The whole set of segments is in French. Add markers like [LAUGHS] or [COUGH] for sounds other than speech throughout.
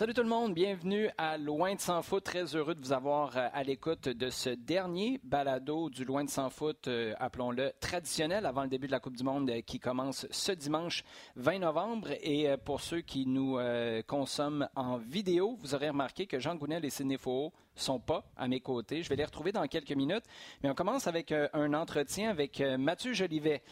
Salut tout le monde, bienvenue à Loin de Sans Foot. Très heureux de vous avoir euh, à l'écoute de ce dernier balado du Loin de Sans Foot, euh, appelons-le traditionnel, avant le début de la Coupe du Monde euh, qui commence ce dimanche 20 novembre. Et pour ceux qui nous consomment en vidéo, vous aurez remarqué que Jean Gounel et Sidney Faux sont pas à mes côtés. Je vais les retrouver dans quelques minutes. Mais on commence avec un entretien avec Mathieu Jolivet,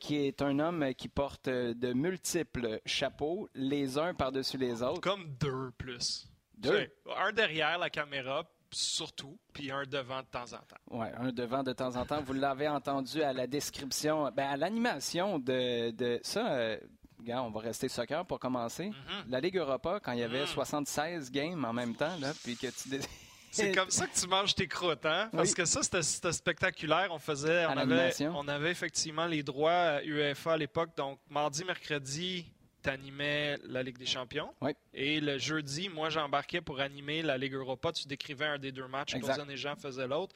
qui est un homme qui porte de multiples chapeaux, les uns par-dessus les autres. Comme deux plus. Deux? Un derrière la caméra, surtout, puis un devant de temps en temps. Oui, un devant de temps en temps. Vous l'avez entendu à la description, ben, à l'animation de, de ça. Euh, on va rester soccer pour commencer. Mm-hmm. La Ligue Europa, quand il y avait 76 mm. games en même temps, là, puis que tu... [LAUGHS] C'est [LAUGHS] comme ça que tu manges tes croûtes, hein? Parce que ça, c'était spectaculaire. On faisait, on avait, on avait effectivement les droits UEFA à l'époque. Donc, mardi, mercredi, animais la Ligue des Champions. Et le jeudi, moi, j'embarquais pour animer la Ligue Europa. Tu décrivais un des deux matchs, Claude et Jean faisaient l'autre.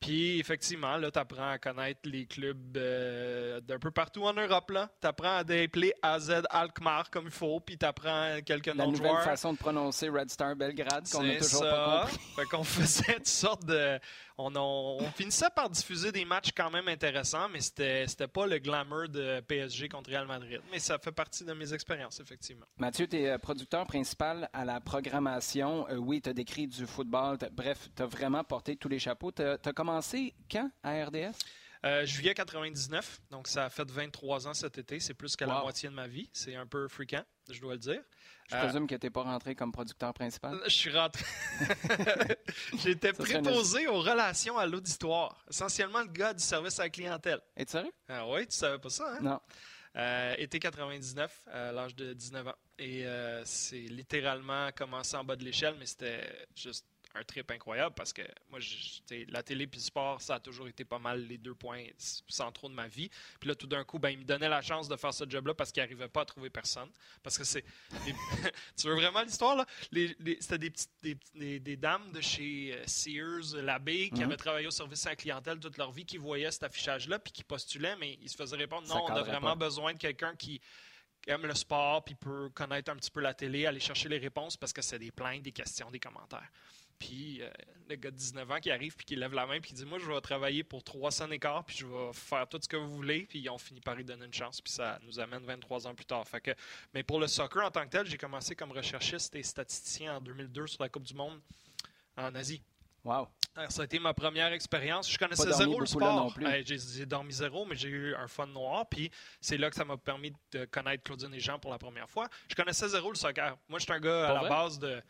Puis, effectivement, là, tu apprends à connaître les clubs euh, d'un peu partout en Europe. Tu apprends à dépeler AZ Alkmaar comme il faut, puis tu apprends quelques noms de joueurs. La façon de prononcer Red Star Belgrade qu'on n'a toujours pas compris. fait qu'on [LAUGHS] faisait toutes sortes de on, finissait par diffuser des matchs quand même intéressants, mais c'était c'était pas le glamour de PSG contre Real Madrid. Mais ça fait partie de mes expériences, effectivement. Mathieu, tu es euh, producteur principal à la programmation. Euh, oui, tu as décrit du football. Bref, tu as vraiment porté tous les chapeaux. Tu as, commencé quand à RDS? Euh, juillet 99, donc ça a fait 23 ans cet été. C'est plus que la moitié de ma vie. C'est un peu fréquent, je dois le dire. Je présume que tu n'es pas rentré comme producteur principal. Je suis rentré. [LAUGHS] [LAUGHS] J'étais préposé aux relations à l'auditoire. Essentiellement le gars du service à la clientèle. Es-tu sérieux? Ah oui, tu savais pas ça, hein? Non. Euh, été 99, à l'âge de 19 ans. Et euh, c'est littéralement commencé en bas de l'échelle, mais c'était juste un trip incroyable parce que moi, la télé puis le sport, ça a toujours été pas mal les deux points centraux de ma vie. Puis là, tout d'un coup, ben, il me donnait la chance de faire ce job-là parce qu'il n'arrivait pas à trouver personne. Parce que c'est. [LAUGHS] tu veux vraiment l'histoire, là? C'était des, petites, des, des, dames de chez euh, Sears, l'abbé, qui mhm. avaient travaillé au service à la clientèle toute leur vie, qui voyaient cet affichage-là puis qui postulaient, mais ils se faisaient répondre non, on a vraiment besoin de quelqu'un qui aime le sport, puis peut connaître un petit peu la télé, aller chercher les réponses parce que c'est des plaintes, des questions, des commentaires. Puis euh, le gars de 19 ans qui arrive puis qui lève la main puis qui dit Moi, je vais travailler pour 300 écarts puis je vais faire tout ce que vous voulez. Puis ils ont fini par y donner une chance. Puis ça nous amène 23 ans plus tard. Fait que, mais pour le soccer en tant que tel, j'ai commencé comme recherchiste et statisticien en 2002 sur la Coupe du Monde en Asie. Wow. ça a été ma première expérience. Je connaissais zéro le sport. j'ai dormi zéro, mais j'ai eu un fun noir. Puis c'est là que ça m'a permis de connaître Claudine et Jean pour la première fois. Je connaissais zéro le soccer. Moi, je suis un gars à la base de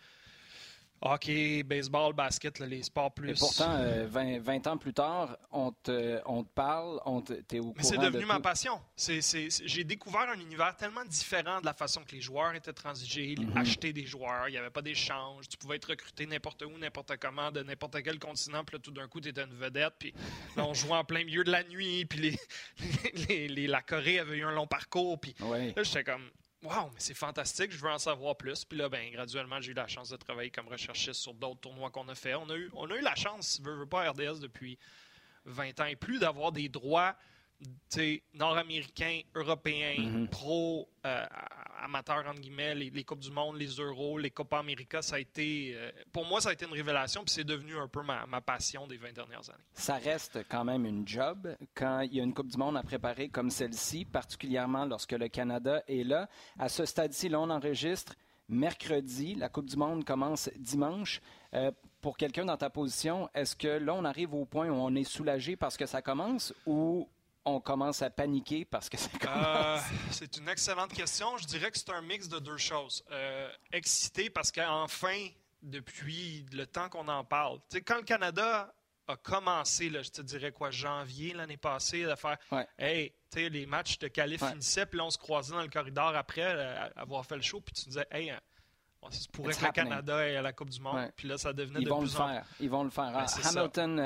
hockey, baseball, basket, les sports plus. Et pourtant, 20, euh, 20, ans plus tard, on te, on te parle, on t'es au courant. Mais c'est devenu ma passion. j'ai découvert un univers tellement différent de la façon que les joueurs étaient transigés, mhm. acheter des joueurs, il n'y avait pas d'échange, tu pouvais être recruté n'importe où, n'importe comment, de n'importe quel continent, puis là, tout d'un coup, tu étais une vedette, puis là, on jouait en plein milieu de la nuit, puis les, [LAUGHS] les, la Corée avait eu un long parcours, puis là, j'étais comme, Wow, mais c'est fantastique, je veux en savoir plus. Puis là, ben, graduellement, j'ai eu la chance de travailler comme recherchiste sur d'autres tournois qu'on a fait. On a eu, on a eu la chance, veux, veux pas, RDS depuis 20 ans et plus, d'avoir des droits nord-américains, européens, mhm. pro, euh, amateurs, entre guillemets, les, Coupes du Monde, les Euros, les Copa América, ça a été, euh, pour moi, ça a été une révélation, puis c'est devenu un peu ma, passion des 20 dernières années. Ça reste quand même une job quand il y a une Coupe du Monde à préparer comme celle-ci, particulièrement lorsque le Canada est là. À ce stade-ci, là, on enregistre mercredi. La Coupe du Monde commence dimanche. Euh, pour quelqu'un dans ta position, est-ce que là, on arrive au point où on est soulagé parce que ça commence ou on commence à paniquer parce que [LAUGHS] ça euh, c'est une excellente question. Je dirais que c'est un mix de deux choses. Euh, excité parce qu'enfin, depuis le temps qu'on en parle, quand le Canada a commencé, là, je te dirais quoi, janvier l'année passée, de faire Hey, les matchs de qualif finissaient, puis là, on se croisait dans le corridor après euh, avoir fait le show, puis tu disais Hey, hein, ça pourrait que le Canada ait à la Coupe du Monde. Puis là, ça devenait Ils de vont le faire. Ils vont le faire. Ben, Hamilton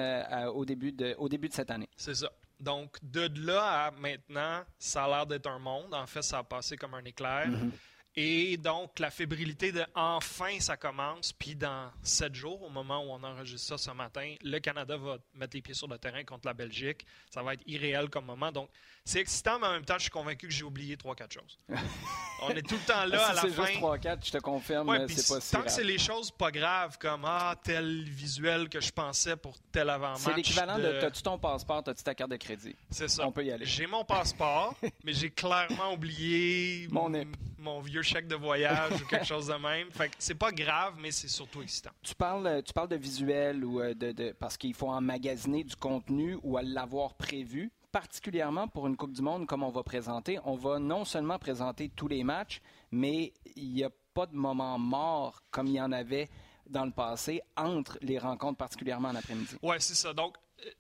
au, début de, au début de cette année. C'est ça. Donc, de là à maintenant, ça a l'air d'être un monde. En fait, ça a passé comme un éclair. Mm-hmm. Et donc, la fébrilité de enfin ça commence. Puis dans sept jours, au moment où on enregistre ça ce matin, le Canada va mettre les pieds sur le terrain contre la Belgique. Ça va être irréel comme moment. Donc, c'est excitant, mais en même temps, je suis convaincu que j'ai oublié 3-4 choses. [LAUGHS] on est tout le temps là si à la fin. C'est juste 3-4, je te confirme, ouais, c'est pas si Tant que c'est les choses pas graves, comme ah, tel visuel que je pensais pour tel avant-match. C'est l'équivalent de, de t'as-tu ton passeport, t'as-tu ta carte de crédit? C'est ça. On peut y aller. J'ai mon passeport, [LAUGHS] mais j'ai clairement oublié mon, mon vieux chèque de voyage ou quelque chose de même. Fait que c'est pas grave, mais c'est surtout excitant. Tu parles, tu parles de visuel ou euh, de, de parce qu'il faut emmagasiner du contenu ou à l'avoir prévu. Particulièrement pour une Coupe du Monde comme on va présenter, on va non seulement présenter tous les matchs, mais il n'y a pas de moment mort comme il y en avait dans le passé entre les rencontres, particulièrement en après-midi. Oui, c'est ça. Donc,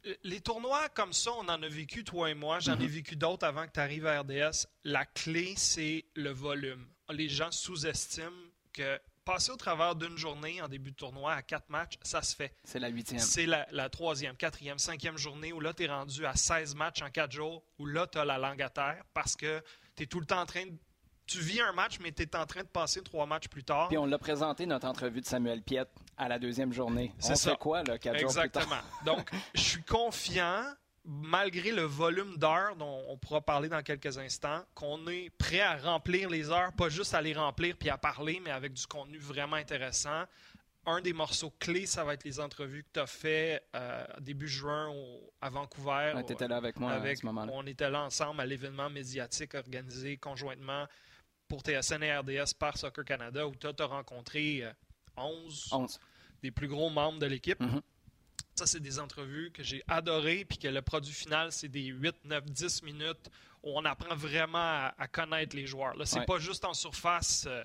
euh, les tournois comme ça, on en a vécu, toi et moi. J'en ai Mhm. vécu d'autres avant que tu arrives à RDS. La clé, c'est le volume. Les gens sous-estiment que passer au travers d'une journée en début de tournoi à quatre matchs, ça se fait. C'est la huitième. C'est la, la troisième, quatrième, cinquième journée où là, tu es rendu à 16 matchs en quatre jours, où là, tu as la langue à terre parce que tu es tout le temps en train de. Tu vis un match, mais tu es en train de passer trois matchs plus tard. Puis on l'a présenté, notre entrevue de Samuel Piette, à la deuxième journée. C'est On ça. fait quoi, là, quatre jours plus Exactement. tard? Donc, je suis confiant, malgré le volume d'heures dont on pourra parler dans quelques instants, qu'on est prêt à remplir les heures, pas juste à les remplir puis à parler, mais avec du contenu vraiment intéressant. Un des morceaux clés, ça va être les entrevues que tu as fait euh, début juin au- à Vancouver. Ouais, t'étais là avec moi à Avec- ce moment-là. on était là ensemble à l'événement médiatique organisé conjointement pour TSN et RDS par Soccer Canada, où tu as rencontré euh, 11 11. des plus gros membres de l'équipe. Mhm. Ça, c'est des entrevues que j'ai adorées, puis que le produit final, c'est des 8, 9, 10 minutes où on apprend vraiment à, à connaître les joueurs. Là, c'est Ouais. pas juste en surface. euh,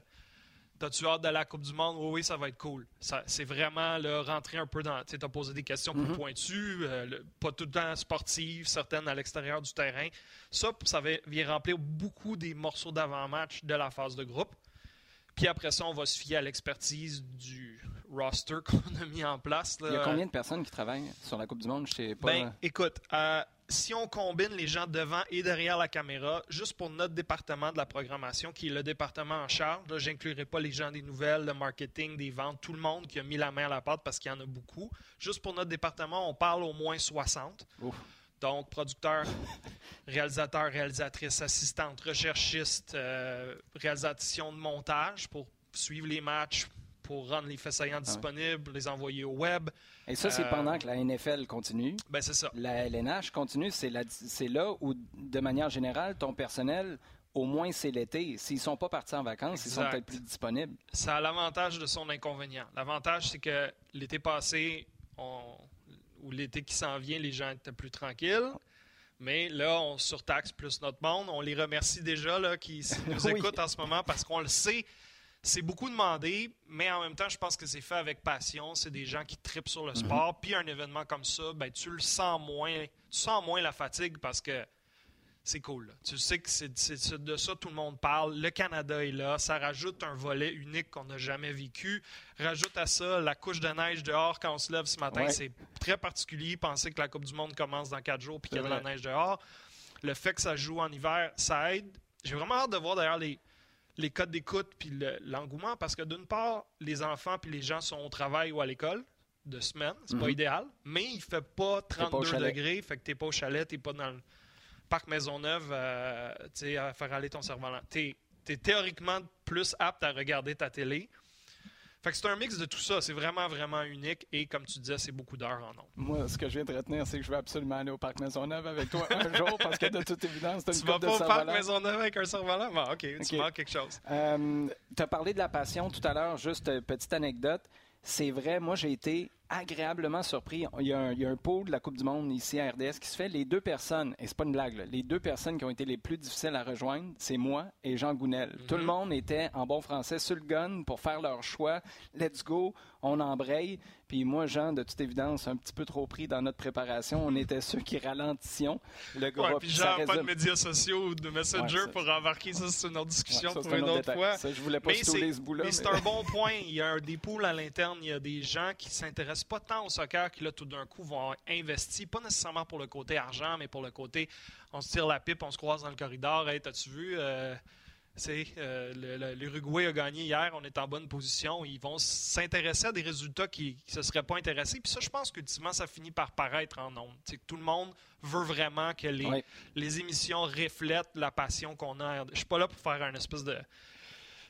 T'as-tu hâte de la Coupe du Monde? Oui, oui, ça va être cool. Ça- C'est vraiment là, rentrer un peu dans. Tu as posé des questions plus Mhm. pointues, euh, le- pas tout le temps sportives, certaines à l'extérieur du terrain. Ça, ça va- vient remplir beaucoup des morceaux d'avant-match de la phase de groupe. Puis après ça, on va se fier à l'expertise du roster [LAUGHS] qu'on a mis en place. là. Il y a combien de personnes qui travaillent sur la Coupe du Monde? Je sais pas. Ben, écoute, euh, si on combine les gens devant et derrière la caméra, juste pour notre département de la programmation, qui est le département en charge, là, j'inclurai pas les gens des nouvelles, le marketing, des ventes, tout le monde qui a mis la main à la pâte parce qu'il y en a beaucoup. Juste pour notre département, on parle au moins 60. Ouf. Donc, producteurs, [LAUGHS] réalisateurs, réalisatrices, assistantes, recherchistes, euh, réalisation de montage pour suivre les matchs, pour rendre les faits saillants disponibles, les envoyer au web. Et ça, c'est euh, pendant que la NFL continue. Ben, c'est ça. La LNH continue. C'est là où, de manière générale, ton personnel, au moins c'est l'été. S'ils sont pas partis en vacances, ils sont peut-être plus disponibles. ça a l'avantage de son inconvénient. L'avantage, c'est que l'été passé, on- ou l'été qui s'en vient, les gens étaient plus tranquilles. Mais là, on surtaxe plus notre monde. On les remercie déjà là, qui [LAUGHS] nous Oui. écoutent en ce moment parce qu'on le sait. C'est beaucoup demandé, mais en même temps, je pense que c'est fait avec passion. C'est des gens qui tripent sur le sport. Puis un événement comme ça, ben, tu le sens moins. Tu sens moins la fatigue parce que c'est cool. là. Tu sais que c'est de ça tout le monde parle. Le Canada est là. Ça rajoute un volet unique qu'on n'a jamais vécu. Rajoute à ça la couche de neige dehors quand on se lève ce matin. Ouais. C'est très particulier. Penser que la Coupe du Monde commence dans quatre jours puis qu'il y a de la neige dehors. Le fait que ça joue en hiver, ça aide. J'ai vraiment hâte de voir d'ailleurs les, les codes d'écoute puis le- l'engouement parce que d'une part, les enfants puis les gens sont au travail ou à l'école de semaine. C'est pas Mhm. idéal. Mais il fait pas pas au 32 chalet. degrés. Fait que t'es pas au chalet, t'es pas dans le parc Maisonneuve euh, à faire aller ton cerf-volant. Tu es, théoriquement plus apte à regarder ta télé. Fait que c'est un mix de tout ça. C'est vraiment, vraiment unique. Et comme tu disais, c'est beaucoup d'heures en nombre. Moi, ce que je viens de retenir, c'est que je vais absolument aller au Parc Maisonneuve avec toi un [LAUGHS] jour parce que de toute évidence, c'est Tu une vas pas au parc. Maisonneuve avec un cerf-volant? Bon, OK, tu manques quelque chose. Euh, tu as parlé de la passion tout à l'heure, juste euh, petite anecdote. C'est vrai, moi j'ai été agréablement surpris. Il y, a un, il y a un pot de la Coupe du Monde ici à RDS qui se fait. Les deux personnes, et c'est pas une blague, là, les deux personnes qui ont été les plus difficiles à rejoindre, c'est moi et Jean Gounel. Tout le monde était en bon français sur le gun pour faire leur choix. Let's go, on embraye. Puis moi, Jean, de toute évidence, un petit peu trop pris dans notre préparation. On était ceux qui ralentissions le groupe. Ouais, puis genre, pas de médias sociaux ou de Messenger Ouais, ça- pour embarquer ça, c'est une autre discussion Ouais, ça, pour c'est un une autre détail. fois. Ça, je voulais pas Mais c'est ce bout-là. mais c'est mais- un bon point. Il y a un- des poules à l'interne. Il y a des gens qui s'intéressent pas tant au soccer qui, là, tout d'un coup, vont investir, pas nécessairement pour le côté argent, mais pour le côté on se tire la pipe, on se croise dans le corridor. Hey, t'as-tu vu euh, Euh, L'Uruguay a gagné hier, on est en bonne position. Ils vont s'intéresser à des résultats qui ne se seraient pas intéressés. Puis ça, je pense qu'ultimement, ça finit par paraître en ondes. Tout le monde veut vraiment que les, les émissions reflètent la passion qu'on a. Je suis pas là pour faire un espèce de,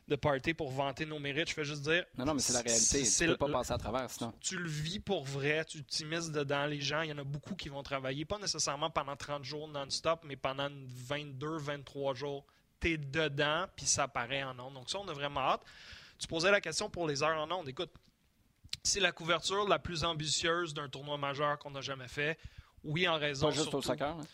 de party pour vanter nos mérites. Je fais juste dire. Non, non, mais c'est la réalité. Tu peux pas passer à travers sinon. Tu le vis pour vrai, tu t'immises dedans. Les gens, il y en a beaucoup qui vont travailler, pas nécessairement pendant 30 jours non-stop, mais pendant 22, 23 jours. Dedans, puis ça paraît en ondes. Donc, ça, on a vraiment hâte. Tu posais la question pour les heures en ondes. Écoute, c'est la couverture la plus ambitieuse d'un tournoi majeur qu'on a jamais fait. Oui, en raison. Pas juste au soccer. Hein?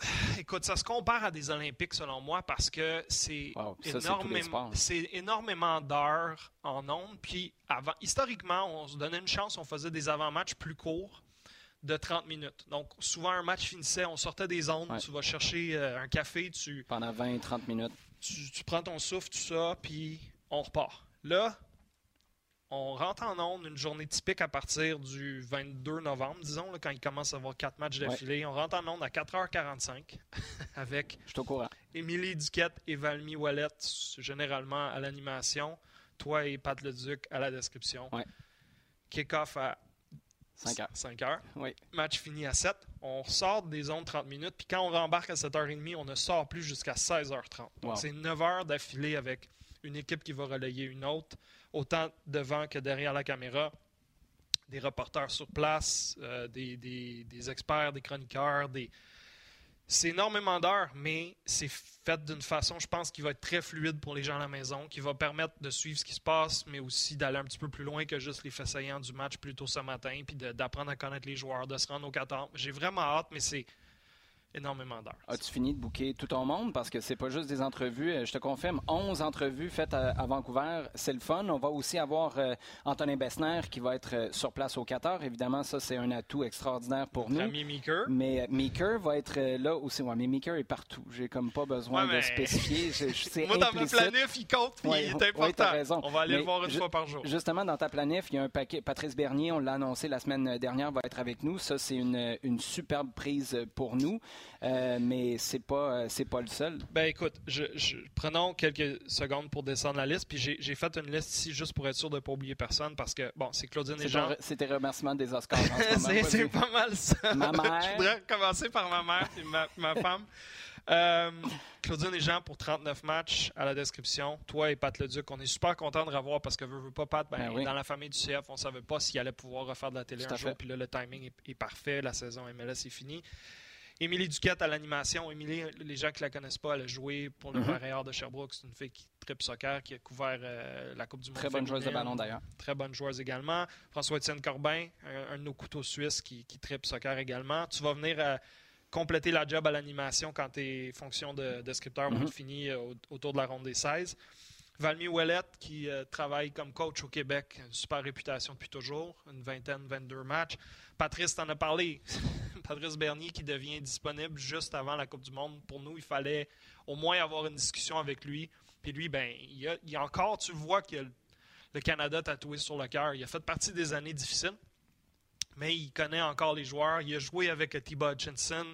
[SIGHS] Écoute, ça se compare à des Olympiques selon moi parce que c'est énormément, énormément d'heures en ondes. Puis avant, historiquement, on se donnait une chance, on faisait des avant-matchs plus courts de 30 minutes. Donc souvent un match finissait, on sortait des ondes, tu vas chercher euh, un café, tu pendant 20-30 minutes. tu prends ton souffle, tout ça, puis on repart. Là, on rentre en onde une journée typique à partir du 22 novembre, disons, quand il commence à avoir quatre matchs d'affilée. On rentre en onde à 4h45 [LAUGHS] avec Émilie Duquette et Valmy Wallet, généralement à l'animation. Toi et Pat Leduc à la description. Kick-off à 5 h. Match fini à 7. On sort des ondes 30 minutes. Puis quand on rembarque à 7h30, on ne sort plus jusqu'à 16h30. Donc c'est 9 heures d'affilée avec une équipe qui va relayer une autre autant devant que derrière la caméra. Des reporters sur place, euh, des, experts, des chroniqueurs, des... C'est énormément d'heures, mais c'est fait d'une façon, je pense, qui va être très fluide pour les gens à la maison, qui va permettre de suivre ce qui se passe, mais aussi d'aller un petit peu plus loin que juste les faits du match plus tôt ce matin, puis d'apprendre à connaître les joueurs, de se rendre au 14. J'ai vraiment hâte, mais c'est énormément d'heures. As-tu fini de booker tout ton monde? Parce que c'est pas juste des entrevues. Euh, je te confirme, 11 entrevues faites à, Vancouver. C'est le fun. On va aussi avoir euh, Antonin Bessner qui va être euh, sur place au Qatar. Évidemment, ça, c'est un atout extraordinaire pour nous. Ami Meeker. Mais Meeker va être là aussi. Ouais, mais Meeker est partout. J'ai comme pas besoin de spécifier. [LAUGHS] Je, Moi, dans ma planif, il compte. il est important. raison. On va aller le voir une fois par jour. Justement, dans ta planif, il y a un paquet. Patrice Bernier, on l'a annoncé la semaine dernière, va être avec nous. Ça, c'est une, une superbe prise pour nous. Euh, mais c'est pas euh, c'est pas le seul. Ben écoute, je, prenons quelques secondes pour descendre la liste, puis j'ai fait une liste ici juste pour être sûr de ne pas oublier personne parce que bon, c'est Claudine et Jean. C'était remerciement des Oscars. [LAUGHS] c'est pas mal ça. Ma mère. [LAUGHS] je voudrais commencer par ma mère et ma, ma femme. Euh, Claudine et Jean pour 39 matchs à la description. Toi et Pat Leduc, on est super content de revoir parce que veut, veut pas Pat, ben, ben dans la famille du CF, on savait pas s'il allait pouvoir refaire de la télé un jour. Puis là, le timing est, est, parfait. La saison MLS est finie. Émilie Duquette à l'animation. Émilie, les gens qui la connaissent pas, elle a joué pour le mm de Sherbrooke. C'est une fille qui tripe soccer, qui a couvert euh, la Coupe du Monde. Très bonne joueuse de ballon d'ailleurs. Très bonne joueuse également. François-Étienne Corbin, un, de nos couteaux suisses qui, qui tripe soccer également. Tu vas venir euh, compléter la job à l'animation quand tes fonctions de, de scripteur vont être mm-hmm. finies euh, autour de la ronde des 16. Valmy Ouellette, qui travaille comme coach au Québec, super réputation depuis toujours, une vingtaine, 22 matchs. Patrice t'en a parlé. [LAUGHS] Patrice Bernier qui devient disponible juste avant la Coupe du Monde. Pour nous, il fallait au moins avoir une discussion avec lui. Puis lui, ben, il y a, il encore, tu vois que le Canada tatoué sur le cœur. Il a fait partie des années difficiles, mais il connaît encore les joueurs. Il a joué avec Thibaut Hutchinson.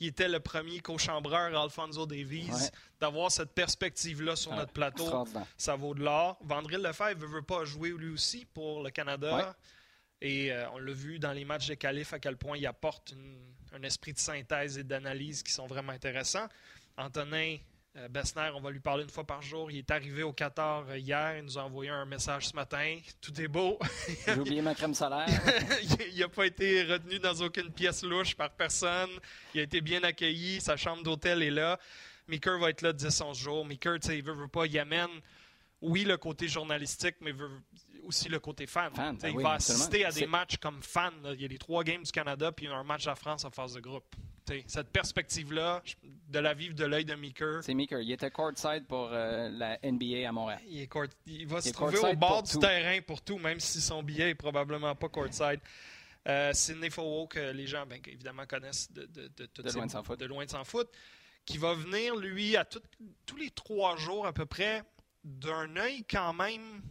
Il était le premier co-chambreur Alfonso Davies. D'avoir cette perspective-là sur notre plateau, ça vaut de l'or. Vandril Lefebvre ne veut pas jouer lui aussi pour le Canada. Et euh, on l'a vu dans les matchs de qualif à quel point il apporte un esprit de synthèse et d'analyse qui sont vraiment intéressants. Antonin euh, Bessner, on va lui parler une fois par jour. Il est arrivé au Qatar euh, hier. Il nous a envoyé un message ce matin. Tout est beau. J'ai oublié ma crème solaire. [LAUGHS] il n'a pas été retenu dans aucune pièce louche par personne. Il a été bien accueilli. Sa chambre d'hôtel est là. Meeker va être là 10-11 jours. Meeker, il veut, veut pas, il amène, oui, le côté journalistique, mais veut, aussi le côté fan. Ben il va assister à des matchs comme fan. Il y a les trois games du Canada puis un match à France en phase de groupe. Cette perspective-là, de la vivre de l'œil de Meeker. C'est Meeker. Il était courtside pour euh, la NBA à Montréal. Il, est il va se trouver au bord du terrain pour tout, même si son billet est probablement pas courtside. Euh, Sidney Fowo, que les gens ben, évidemment connaissent de, de, de, loin de sans foot. de loin de sans foot, qui va venir, lui, à tous les trois jours à peu près, d'un œil quand même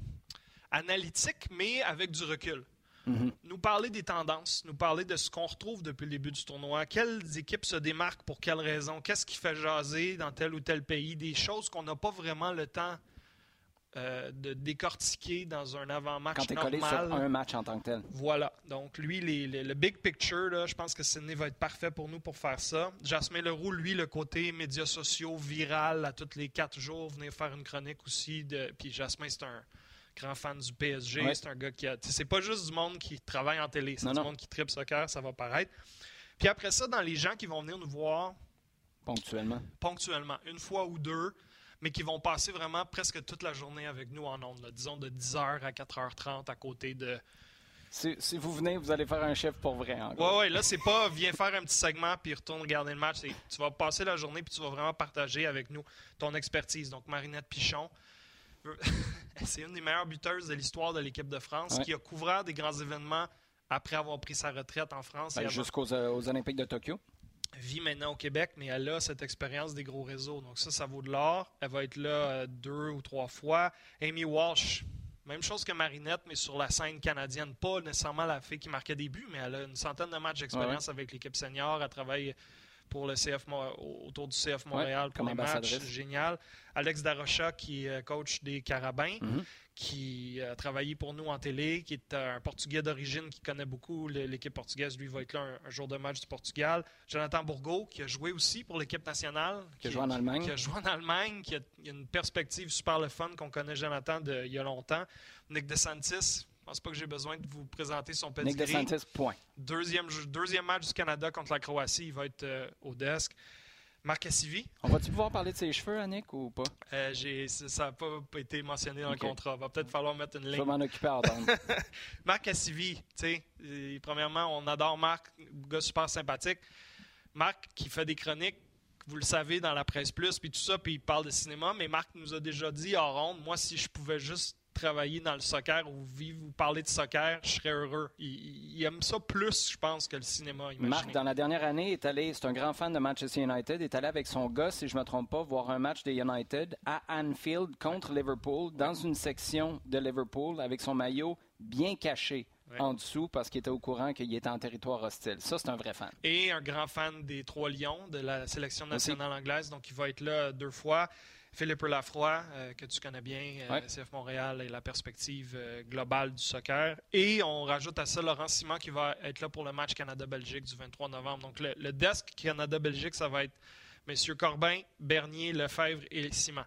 analytique, mais avec du recul. Mm-hmm. nous parler des tendances, nous parler de ce qu'on retrouve depuis le début du tournoi, quelles équipes se démarquent pour quelles raisons, qu'est-ce qui fait jaser dans tel ou tel pays, des choses qu'on n'a pas vraiment le temps euh, de décortiquer dans un avant-match Quand collé sur un match en tant que tel. Voilà. Donc, lui, le big picture, là, je pense que Sydney va être parfait pour nous pour faire ça. Jasmin Leroux, lui, le côté médias sociaux, viral, à tous les quatre jours, venir faire une chronique aussi. De... Puis Jasmin, c'est un grand fan du PSG. C'est un gars qui a... C'est pas juste du monde qui travaille en télé, c'est du monde qui tripe soccer, ça va paraître. Puis après ça, dans les gens qui vont venir nous voir... Ponctuellement. Ponctuellement. Une fois ou deux mais qui vont passer vraiment presque toute la journée avec nous en ondes, disons de 10h à 4h30 à côté de. Si, vous venez, vous allez faire un chef pour vrai. Oui, oui, là, c'est pas viens faire un petit segment puis retourne regarder le match. Tu vas passer la journée puis tu vas vraiment partager avec nous ton expertise. Donc, Marinette Pichon, [LAUGHS] c'est une des meilleures buteuses de l'histoire de l'équipe de France qui a couvert des grands événements après avoir pris sa retraite en France. Ben, jusqu'aux euh, Olympiques de Tokyo vit maintenant au Québec, mais elle a cette expérience des gros réseaux. Donc ça, ça vaut de l'or. Elle va être là euh, deux ou trois fois. Amy Walsh, même chose que Marinette, mais sur la scène canadienne. Pas nécessairement la fille qui marquait des buts, mais elle a une centaine de matchs d'expérience avec l'équipe senior. Elle travaille pour le CF autour du CF Montréal pour les matchs. Génial. Alex Darocha, qui est coach des Carabins. Mm-hmm qui a travaillé pour nous en télé, qui est un Portugais d'origine qui connaît beaucoup l'équipe portugaise. Lui va être là un, jour de match du Portugal. Jonathan Bourgault, qui a joué aussi pour l'équipe nationale. Qui, a joué en Allemagne. Qui a joué en Allemagne, qui a, une perspective super le fun qu'on connaît Jonathan de, il y a longtemps. Nick DeSantis, pense pas que j'ai besoin de vous présenter son petit Nick DeSantis, point. Deuxième, deuxième match du Canada contre la Croatie, il va être euh, au desk. Marc Cassivi. On va-tu pouvoir parler de ses cheveux, Annick, ou pas? Euh, ça n'a pas été mentionné dans le contrat. Il va peut-être falloir mettre une ligne. Je vais m'en occuper à [LAUGHS] Marc Cassivi, tu sais, euh, premièrement, on adore Marc, gars super sympathique. Marc qui fait des chroniques, vous le savez, dans la presse plus, puis tout ça, puis il parle de cinéma, mais Marc nous a déjà dit en ronde, moi, si je pouvais juste travailler dans le soccer ou vivre ou parler de soccer, je serais heureux. Il, aime ça plus, je pense, que le cinéma. Imaginez. Marc, dans la dernière année, est allé, c'est un grand fan de Manchester United, est allé avec son gars, si je ne me trompe pas, voir un match des United à Anfield contre Liverpool, dans une section de Liverpool, avec son maillot bien caché. en dessous parce qu'il était au courant qu'il était en territoire hostile. Ça, c'est un vrai fan. Et un grand fan des Trois Lions, de la sélection nationale anglaise. Donc, il va être là deux fois. Philippe Lafroy, euh, que tu connais bien, euh, CF Montréal et la perspective euh, globale du soccer. Et on rajoute à ça Laurent Simon qui va être là pour le match Canada-Belgique du 23 novembre. Donc le, desk Canada-Belgique, ça va être messieurs Corbin, Bernier, Lefebvre et Simon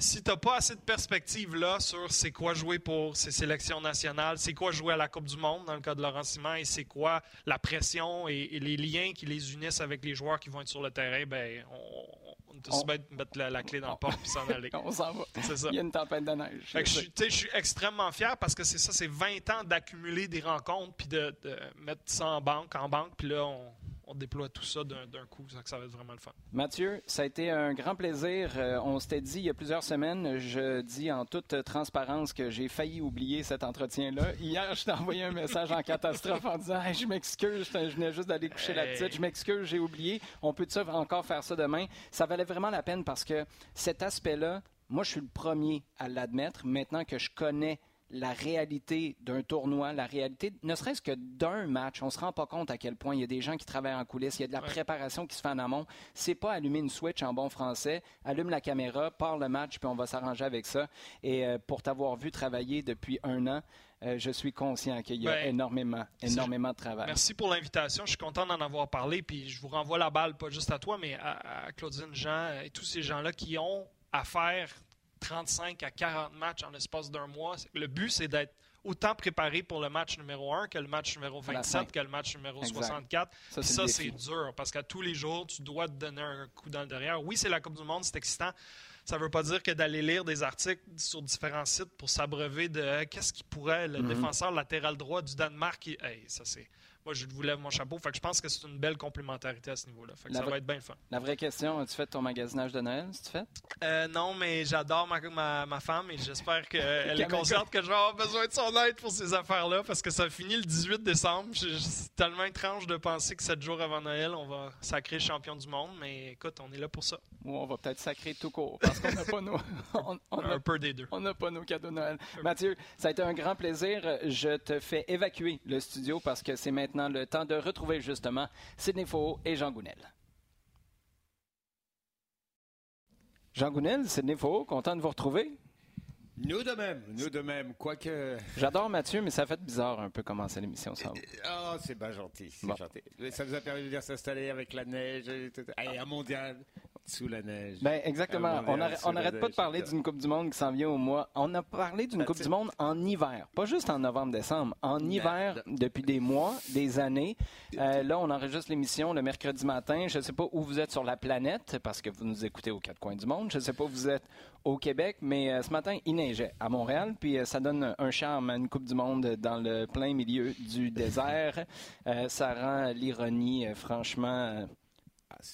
si tu n'as pas assez de perspective là sur c'est quoi jouer pour ces sélections nationales, c'est quoi jouer à la Coupe du Monde dans le cas de Laurent Simon et c'est quoi la pression et, les liens qui les unissent avec les joueurs qui vont être sur le terrain, ben on, on peut mettre la, clé dans la porte et s'en aller. [LAUGHS] on s'en va. C'est ça. Il y a une tempête de neige. je, suis extrêmement fier parce que c'est ça, c'est 20 ans d'accumuler des rencontres puis de, mettre ça en banque, en banque, puis là, on, déploie tout ça d'un coup. Ça, ça va être vraiment le fun. Mathieu, ça a été un grand plaisir. Euh, on s'était dit il y a plusieurs semaines, je dis en toute transparence que j'ai failli oublier cet entretien-là. Hier, je t'ai envoyé un message en catastrophe en disant Je m'excuse, je venais juste d'aller coucher la petite. Je m'excuse, j'ai oublié. On peut encore faire ça demain? Ça valait vraiment la peine parce que cet aspect-là, moi, je suis le premier à l'admettre maintenant que je connais la réalité d'un tournoi, la réalité, ne serait-ce que d'un match, on ne se rend pas compte à quel point il y a des gens qui travaillent en coulisses, il y a de la préparation qui se fait en amont. C'est pas allumer une switch en bon français, allume la caméra, part le match, puis on va s'arranger avec ça. Et euh, pour t'avoir vu travailler depuis un an, euh, je suis conscient qu'il y a ben, énormément, énormément de travail. Merci pour l'invitation. Je suis content d'en avoir parlé. Puis je vous renvoie la balle, pas juste à toi, mais à, Claudine Jean et tous ces gens-là qui ont à faire 35 à 40 matchs en l'espace d'un mois. Le but, c'est d'être autant préparé pour le match numéro 1 que le match numéro 27, que le match numéro 64. Ça, ça c'est dur parce qu'à tous les jours, tu dois te donner un coup dans le derrière. Oui, c'est la Coupe du Monde, c'est excitant. Ça ne veut pas dire que d'aller lire des articles sur différents sites pour s'abreuver de qu'est-ce qui pourrait le mhm. défenseur latéral droit du Danemark. ça, c'est moi, je vous lève mon chapeau. Fait que je pense que c'est une belle complémentarité à ce niveau-là. Fait que ça va être bien fun. La vraie question, as-tu fait ton magasinage de Noël, tu fait? Euh, non, mais j'adore ma, ma, femme et j'espère qu'elle est consciente que je vais avoir besoin de son aide pour ces affaires-là parce que ça finit le 18 décembre. C'est tellement étrange de penser que sept jours avant Noël, on va sacrer champion du monde, mais écoute, on est là pour ça. Ou on va peut-être sacrer tout court parce qu'on n'a pas nos... [LAUGHS] un peu des deux. On n'a pas nos cadeaux de Noël. Mathieu, ça a été un grand plaisir. Je te fais évacuer le studio parce que c'est maintenant le temps de retrouver justement Sidney Faux et Jean Gounel. Jean Gounel, Sidney Faux, content de vous retrouver? Nous de même, nous de même, quoique... J'adore Mathieu, mais ça fait bizarre un peu commencer l'émission sans vous. Oh, c'est bien gentil, c'est gentil. Ça nous a permis de bien s'installer avec la neige, et un mondial sous la neige. Ben, exactement. On n'arrête pas de parler d'une Coupe du Monde qui s'en vient au mois. On a parlé d'une Coupe du Monde en hiver, pas juste en novembre-décembre, en hiver depuis des mois, des années. Euh, là, on enregistre l'émission le mercredi matin. Je ne sais pas où vous êtes sur la planète parce que vous nous écoutez aux quatre coins du monde. Je ne sais pas où vous êtes au Québec, mais euh, ce matin, il neigeait à Montréal, puis euh, ça donne un charme à une Coupe du Monde dans le plein milieu du désert. ça rend l'ironie, franchement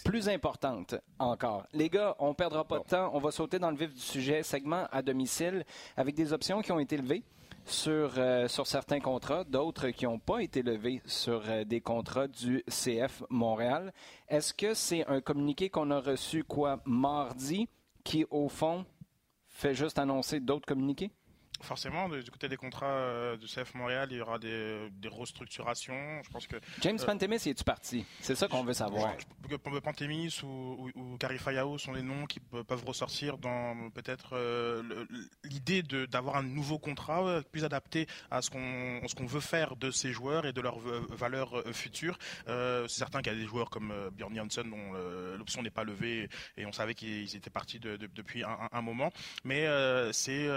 plus importante encore. Les gars, on ne perdra pas de temps. On va sauter dans le vif du sujet, segment à domicile, avec des options qui ont été levées sur, euh, sur certains contrats, d'autres qui n'ont pas été levés sur euh, des contrats du CF Montréal. Est-ce que c'est un communiqué qu'on a reçu quoi mardi qui, au fond, fait juste annoncer d'autres communiqués? Forcément, du côté des contrats euh, du CF Montréal, il y aura des, restructurations. Je pense que James euh, Pantemis, il est-tu parti? C'est ça qu'on veut savoir. Pantemis ou, ou, ou sont des noms qui peuvent ressortir dans peut-être euh, l'idée d'avoir un nouveau contrat plus adapté à ce qu'on veut faire de ces joueurs et de leurs valeurs futures. C'est certain qu'il y a des joueurs comme Björn Janssen dont l'option n'est pas levée et on savait qu'ils étaient partis depuis un, un, moment. Mais c'est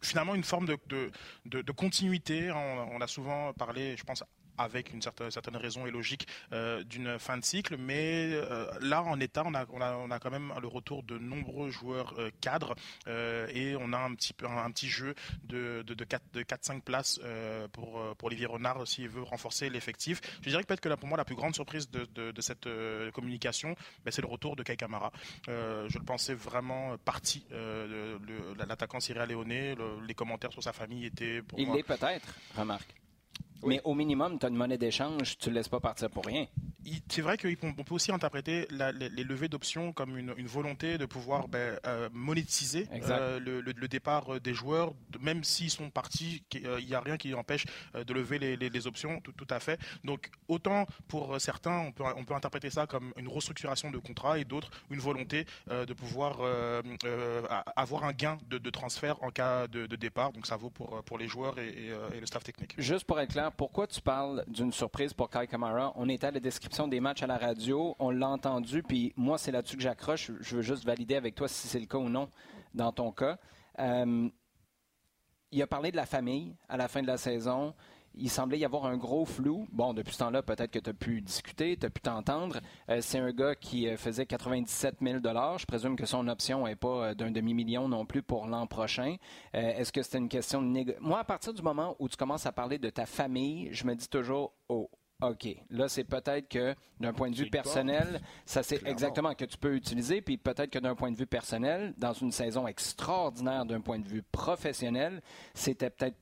finalement une forme de, de, de, continuité. On, on, a souvent parlé, je pense, avec une certaine, certaine raison et logique euh, d'une fin de cycle. Mais euh, là, en état, on a, on, a, on a, quand même le retour de nombreux joueurs euh, cadres et on a un petit, peu, un, petit jeu de, de, de 4-5 places pour, pour Olivier Renard s'il veut renforcer l'effectif. Je dirais que peut-être que là, pour moi, la plus grande surprise de, de cette communication, ben, c'est le retour de Kai Kamara. je le pensais vraiment parti, l'attaquant Cyril Léoné. les commentaires sur sa famille étaient pour Il l'est peut-être, remarque. Mais au minimum, tu as une monnaie d'échange, tu ne laisses pas partir pour rien. C'est vrai qu'on peut aussi interpréter les, levées d'options comme une, volonté de pouvoir ben, euh, monétiser euh, le, départ euh, des joueurs, même s'ils sont partis, il n'y a rien qui empêche de lever les, options, tout, à fait. Donc autant pour certains, on peut, on peut interpréter ça comme une restructuration de contrat et d'autres une volonté de pouvoir avoir un gain de, transfert en cas de, départ. Donc ça vaut pour, pour les joueurs et, et le staff technique. Juste pour être clair, pourquoi tu parles d'une surprise pour Kai Kamara? On était à la description des matchs à la radio, on l'a entendu, puis moi, c'est là-dessus que j'accroche. Je veux juste valider avec toi si c'est le cas ou non dans ton cas. Euh, il a parlé de la famille à la fin de la saison il semblait y avoir un gros flou. Bon, depuis ce temps-là, peut-être que tu as pu discuter, tu as pu t'entendre. Euh, c'est un gars qui euh, faisait 97 000 Je présume que son option n'est pas euh, d'un demi-million non plus pour l'an prochain. Est-ce que c'était une question de négociation? Moi, à partir du moment où tu commences à parler de ta famille, je me dis toujours, oh, OK. Là, c'est peut-être que d'un point de vue personnel, ça c'est exactement que tu peux utiliser. Puis peut-être que d'un point de vue personnel, dans une saison extraordinaire d'un point de vue professionnel, c'était peut-être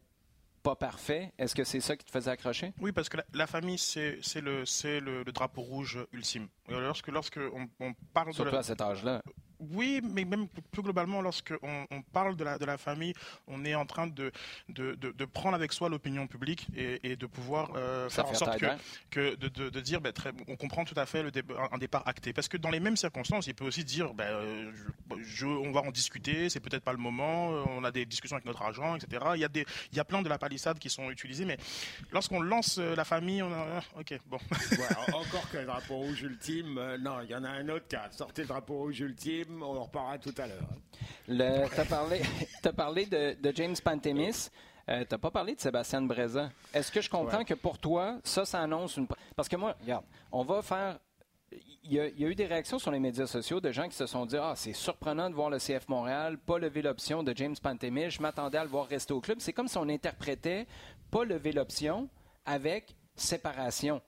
pas parfait. Est-ce que c'est ça qui te faisait accrocher? Oui, parce que la, famille, c'est le, le, le, drapeau rouge ultime. Lorsque, lorsque on, on parle Surtout de à cet âge-là. Oui, mais même plus globalement, lorsqu'on on parle de la, de la famille, on est en train de, de, de, prendre avec soi l'opinion publique et, de pouvoir euh, faire en sorte que, que de, de, dire, ben, très, on comprend tout à fait le un départ acté. Parce que dans les mêmes circonstances, il peut aussi dire, ben, je, on va en discuter, c'est peut-être pas le moment, on a des discussions avec notre agent, etc. Il y a, des, il y a plein de la palissade qui sont utilisées, mais lorsqu'on lance euh, la famille, on a, ok, bon. encore que le drapeau rouge ultime, euh, non, il y en a un autre qui a sorti le drapeau rouge ultime on en reparlera tout à l'heure. Tu as parlé, [LAUGHS] as parlé de, James Pantemis. Euh, tu n'as pas parlé de Sébastien Breza. Est-ce que je comprends que pour toi, ça, ça annonce une. Parce que moi, regarde, on va faire. Il y, a, eu des réactions sur les médias sociaux de gens qui se sont dit Ah, c'est surprenant de voir le CF Montréal pas lever l'option de James Pantemis. Je m'attendais à le voir rester au club. C'est comme si on interprétait pas lever l'option avec séparation.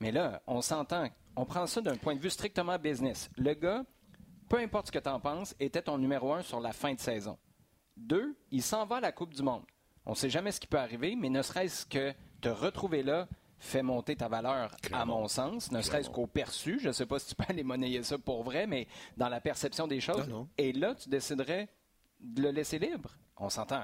Mais là, on s'entend, on prend ça d'un point de vue strictement business. Le gars, peu importe ce que tu en penses, était ton numéro un sur la fin de saison. Deux, il s'en va à la Coupe du Monde. On ne sait jamais ce qui peut arriver, mais ne serait-ce que te retrouver là fait monter ta valeur, à mon sens, ne serait-ce qu'au perçu. Je ne sais pas si tu peux [LAUGHS] aller monnayer ça pour vrai, mais dans la perception des choses. Et là, tu déciderais de le laisser libre. On s'entend.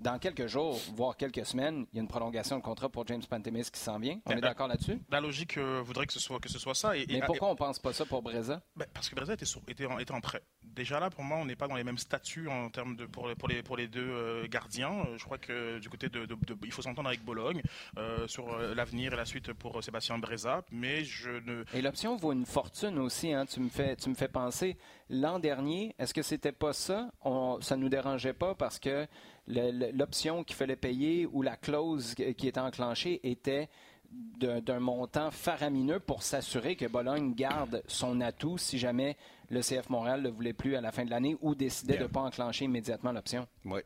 dans quelques jours, voire quelques semaines, il y a une prolongation de contrat pour James Pantemis qui s'en vient. On est d'accord là-dessus? La logique euh, voudrait que ce soit, que ce soit ça. Mais pourquoi on ne pense pas ça pour Breza? Ben, parce que Breza était, était, en, était en prêt. Déjà là, pour moi, on n'est pas dans les mêmes statuts en termes de, pour, les, pour les deux euh, gardiens. Euh, je crois que du côté de, il faut s'entendre avec Bologne sur l'avenir et la suite pour Sébastien Breza. Mais je ne. Et l'option vaut une fortune aussi. Hein. Tu, me fais, tu me fais penser. L'an dernier, est-ce que c'était pas ça? On, ça nous dérangeait pas parce que l'option qu'il fallait payer ou la clause qui était enclenchée était d'un montant faramineux pour s'assurer que Bologne garde son atout si jamais le CF Montréal ne le voulait plus à la fin de l'année ou décidait de ne pas enclencher immédiatement l'option? Oui.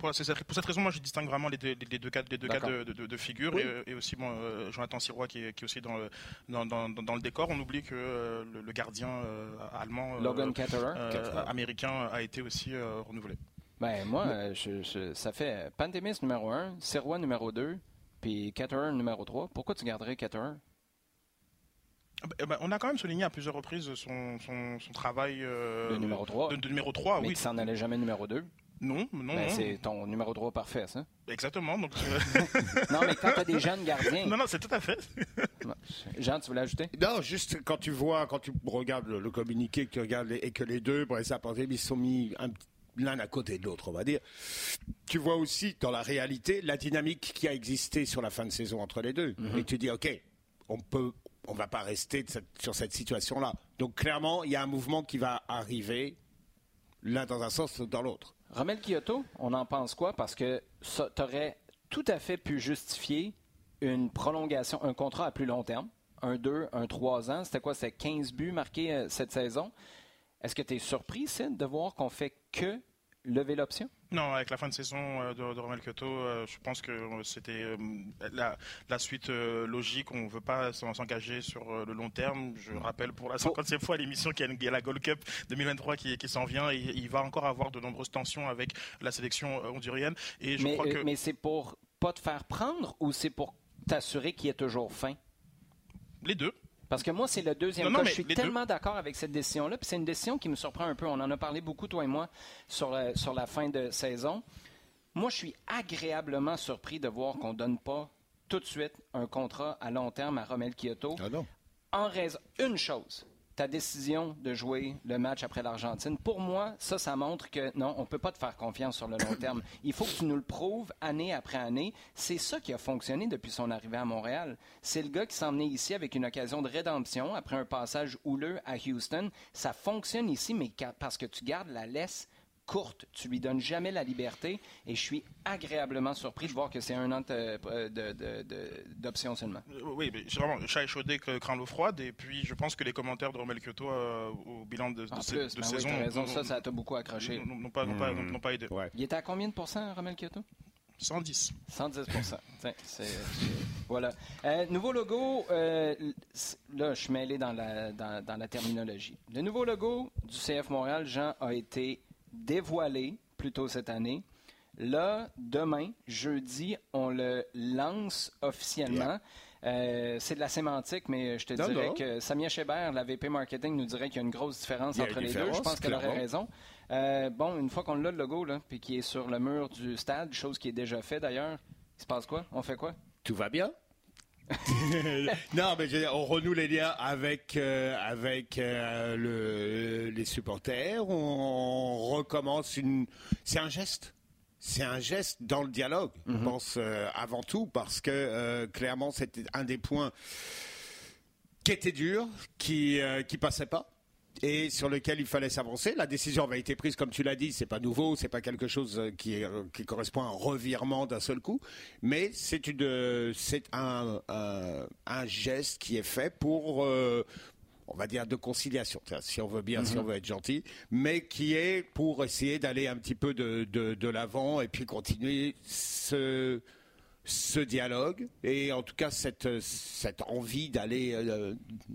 Pour, cette raison, moi, je distingue vraiment les deux, les deux cas, les deux cas de, figure et, aussi bon, euh, Jonathan Sirois qui est, qui est aussi dans le, dans, dans, dans, le décor. On oublie que euh, le, gardien euh, allemand, Logan américain, a été aussi renouvelé. Ben, moi, je, ça fait Pandemis numéro 1, Sirois numéro 2, puis Caterer numéro 3. Pourquoi tu garderais Caterer? Eh ben, on a quand même souligné à plusieurs reprises son, son, son travail de numéro 3. De, numéro 3 mais oui. qui s'en allait jamais numéro 2. Non, non, ben, C'est ton numéro 3 parfait, ça. Exactement. Donc... [LAUGHS] non, mais quand tu as des jeunes gardiens. Non, non, c'est tout à fait. Jean, tu voulais ajouter? Non, juste quand tu vois, quand tu regardes le, communiqué, que tu regardes et que les deux, Bressa et ils sont mis l'un à côté de l'autre, on va dire. Tu vois aussi dans la réalité la dynamique qui a existé sur la fin de saison entre les deux. Mhm. Et tu dis, ok, on peut, on va pas rester sur cette situation-là. Donc clairement, il y a un mouvement qui va arriver, l'un dans un sens, dans l'autre. Romel Kyoto, on en pense quoi? Parce que tu aurais tout à fait pu justifier une prolongation, un contrat à plus long terme, un 2, un 3 ans. C'était quoi? C'était 15 buts marqués euh, cette saison. Est-ce que tu es surpris, Sid, de voir qu'on fait que lever l'option? Non, avec la fin de saison euh, de, de Romel Kyoto, euh, je pense que euh, c'était la, suite logique. On ne veut pas s'engager sur le long terme. Je rappelle pour la 50e fois l'émission qu'il y, a la Gold Cup 2023 qui, qui s'en vient et il va encore avoir de nombreuses tensions avec la sélection hondurienne. Et je mais, crois que... mais c'est pour pas te faire prendre ou c'est pour t'assurer qu'il y ait toujours fin? Les deux. Parce que moi, c'est le deuxième cas. Je suis tellement d'accord avec cette décision-là. Puis c'est une décision qui me surprend un peu. On en a parlé beaucoup, toi et moi, sur la, sur la fin de saison. Moi, je suis agréablement surpris de voir qu'on ne donne pas tout de suite un contrat à long terme à Romel Kyoto. Ah non. En raison, une chose, ta décision de jouer le match après l'Argentine, pour moi, ça, ça montre que non, on ne peut pas te faire confiance sur le long [COUGHS] terme. Il faut que tu nous le prouves année après année. C'est ça qui a fonctionné depuis son arrivée à Montréal. C'est le gars qui s'est emmené ici avec une occasion de rédemption après un passage houleux à Houston. Ça fonctionne ici, mais parce que tu gardes la laisse courte. Tu lui donnes jamais la liberté et je suis agréablement surpris de voir que c'est un an d'option seulement. Euh, oui, mais vraiment, chat échaudé craint l'eau froide et puis je pense que les commentaires de Romel Kyoto euh, au bilan de, de, plus, de ben saison... raison, ça, ça t'a beaucoup accroché. N'ont pas, hmm. pas, aidé. Il était à combien de pourcents, Romel Kyoto? 110. 110 Voilà. Euh, nouveau logo, là, je suis mêlé dans la, dans, dans la terminologie. Le nouveau logo du CF Montréal, Jean, a été dévoilé plus tôt cette année. Là, demain, jeudi, on le lance officiellement. Euh, c'est de la sémantique, mais je te dirais que Samia Chebert, la VP Marketing, nous dirait qu'il y a une grosse différence entre les deux. Je pense qu'elle aurait raison. Euh, bon, une fois qu'on l'a, le logo, là, puis qui est sur le mur du stade, chose qui est déjà faite d'ailleurs, il se passe quoi? On fait quoi? Tout va bien. [LAUGHS] non, mais on renoue les liens avec euh, avec euh, le, les supporters. On, recommence une. C'est un geste. C'est un geste dans le dialogue, je mhm. pense euh, avant tout, parce que clairement c'était un des points qui était dur, qui qui passait pas et sur lequel il fallait s'avancer. La décision avait été prise, comme tu l'as dit, c'est pas nouveau, c'est pas quelque chose euh, qui, euh, qui correspond à un revirement d'un seul coup, mais c'est une, c'est un, un, geste qui est fait pour, euh, on va dire de conciliation, si on veut bien, si on mhm. veut être gentil, mais qui est pour essayer d'aller un petit peu de, de, de l'avant et puis continuer ce ce dialogue et en tout cas cette, cette envie d'aller, euh,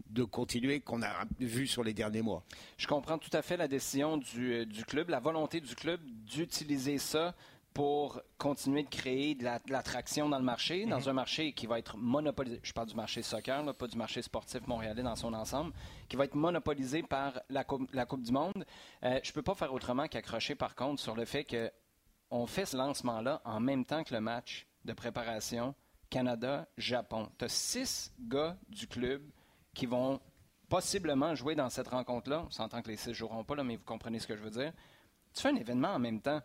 de continuer qu'on a vu sur les derniers mois. Je comprends tout à fait la décision du, euh, du club, la volonté du club d'utiliser ça pour continuer de créer de l'attraction dans le marché, dans mhm. un marché qui va être monopolisé. Je parle du marché soccer, pas du marché sportif montréalais dans son ensemble, qui va être monopolisé par la, coupe, la coupe du Monde. Euh, je ne peux pas faire autrement qu'accrocher, par contre, sur le fait qu'on fait ce lancement-là en même temps que le match de préparation Canada-Japon. Tu as six gars du club qui vont possiblement jouer dans cette rencontre-là. On s'entend que les six joueront pas, là, mais vous comprenez ce que je veux dire. Tu fais un événement en même temps.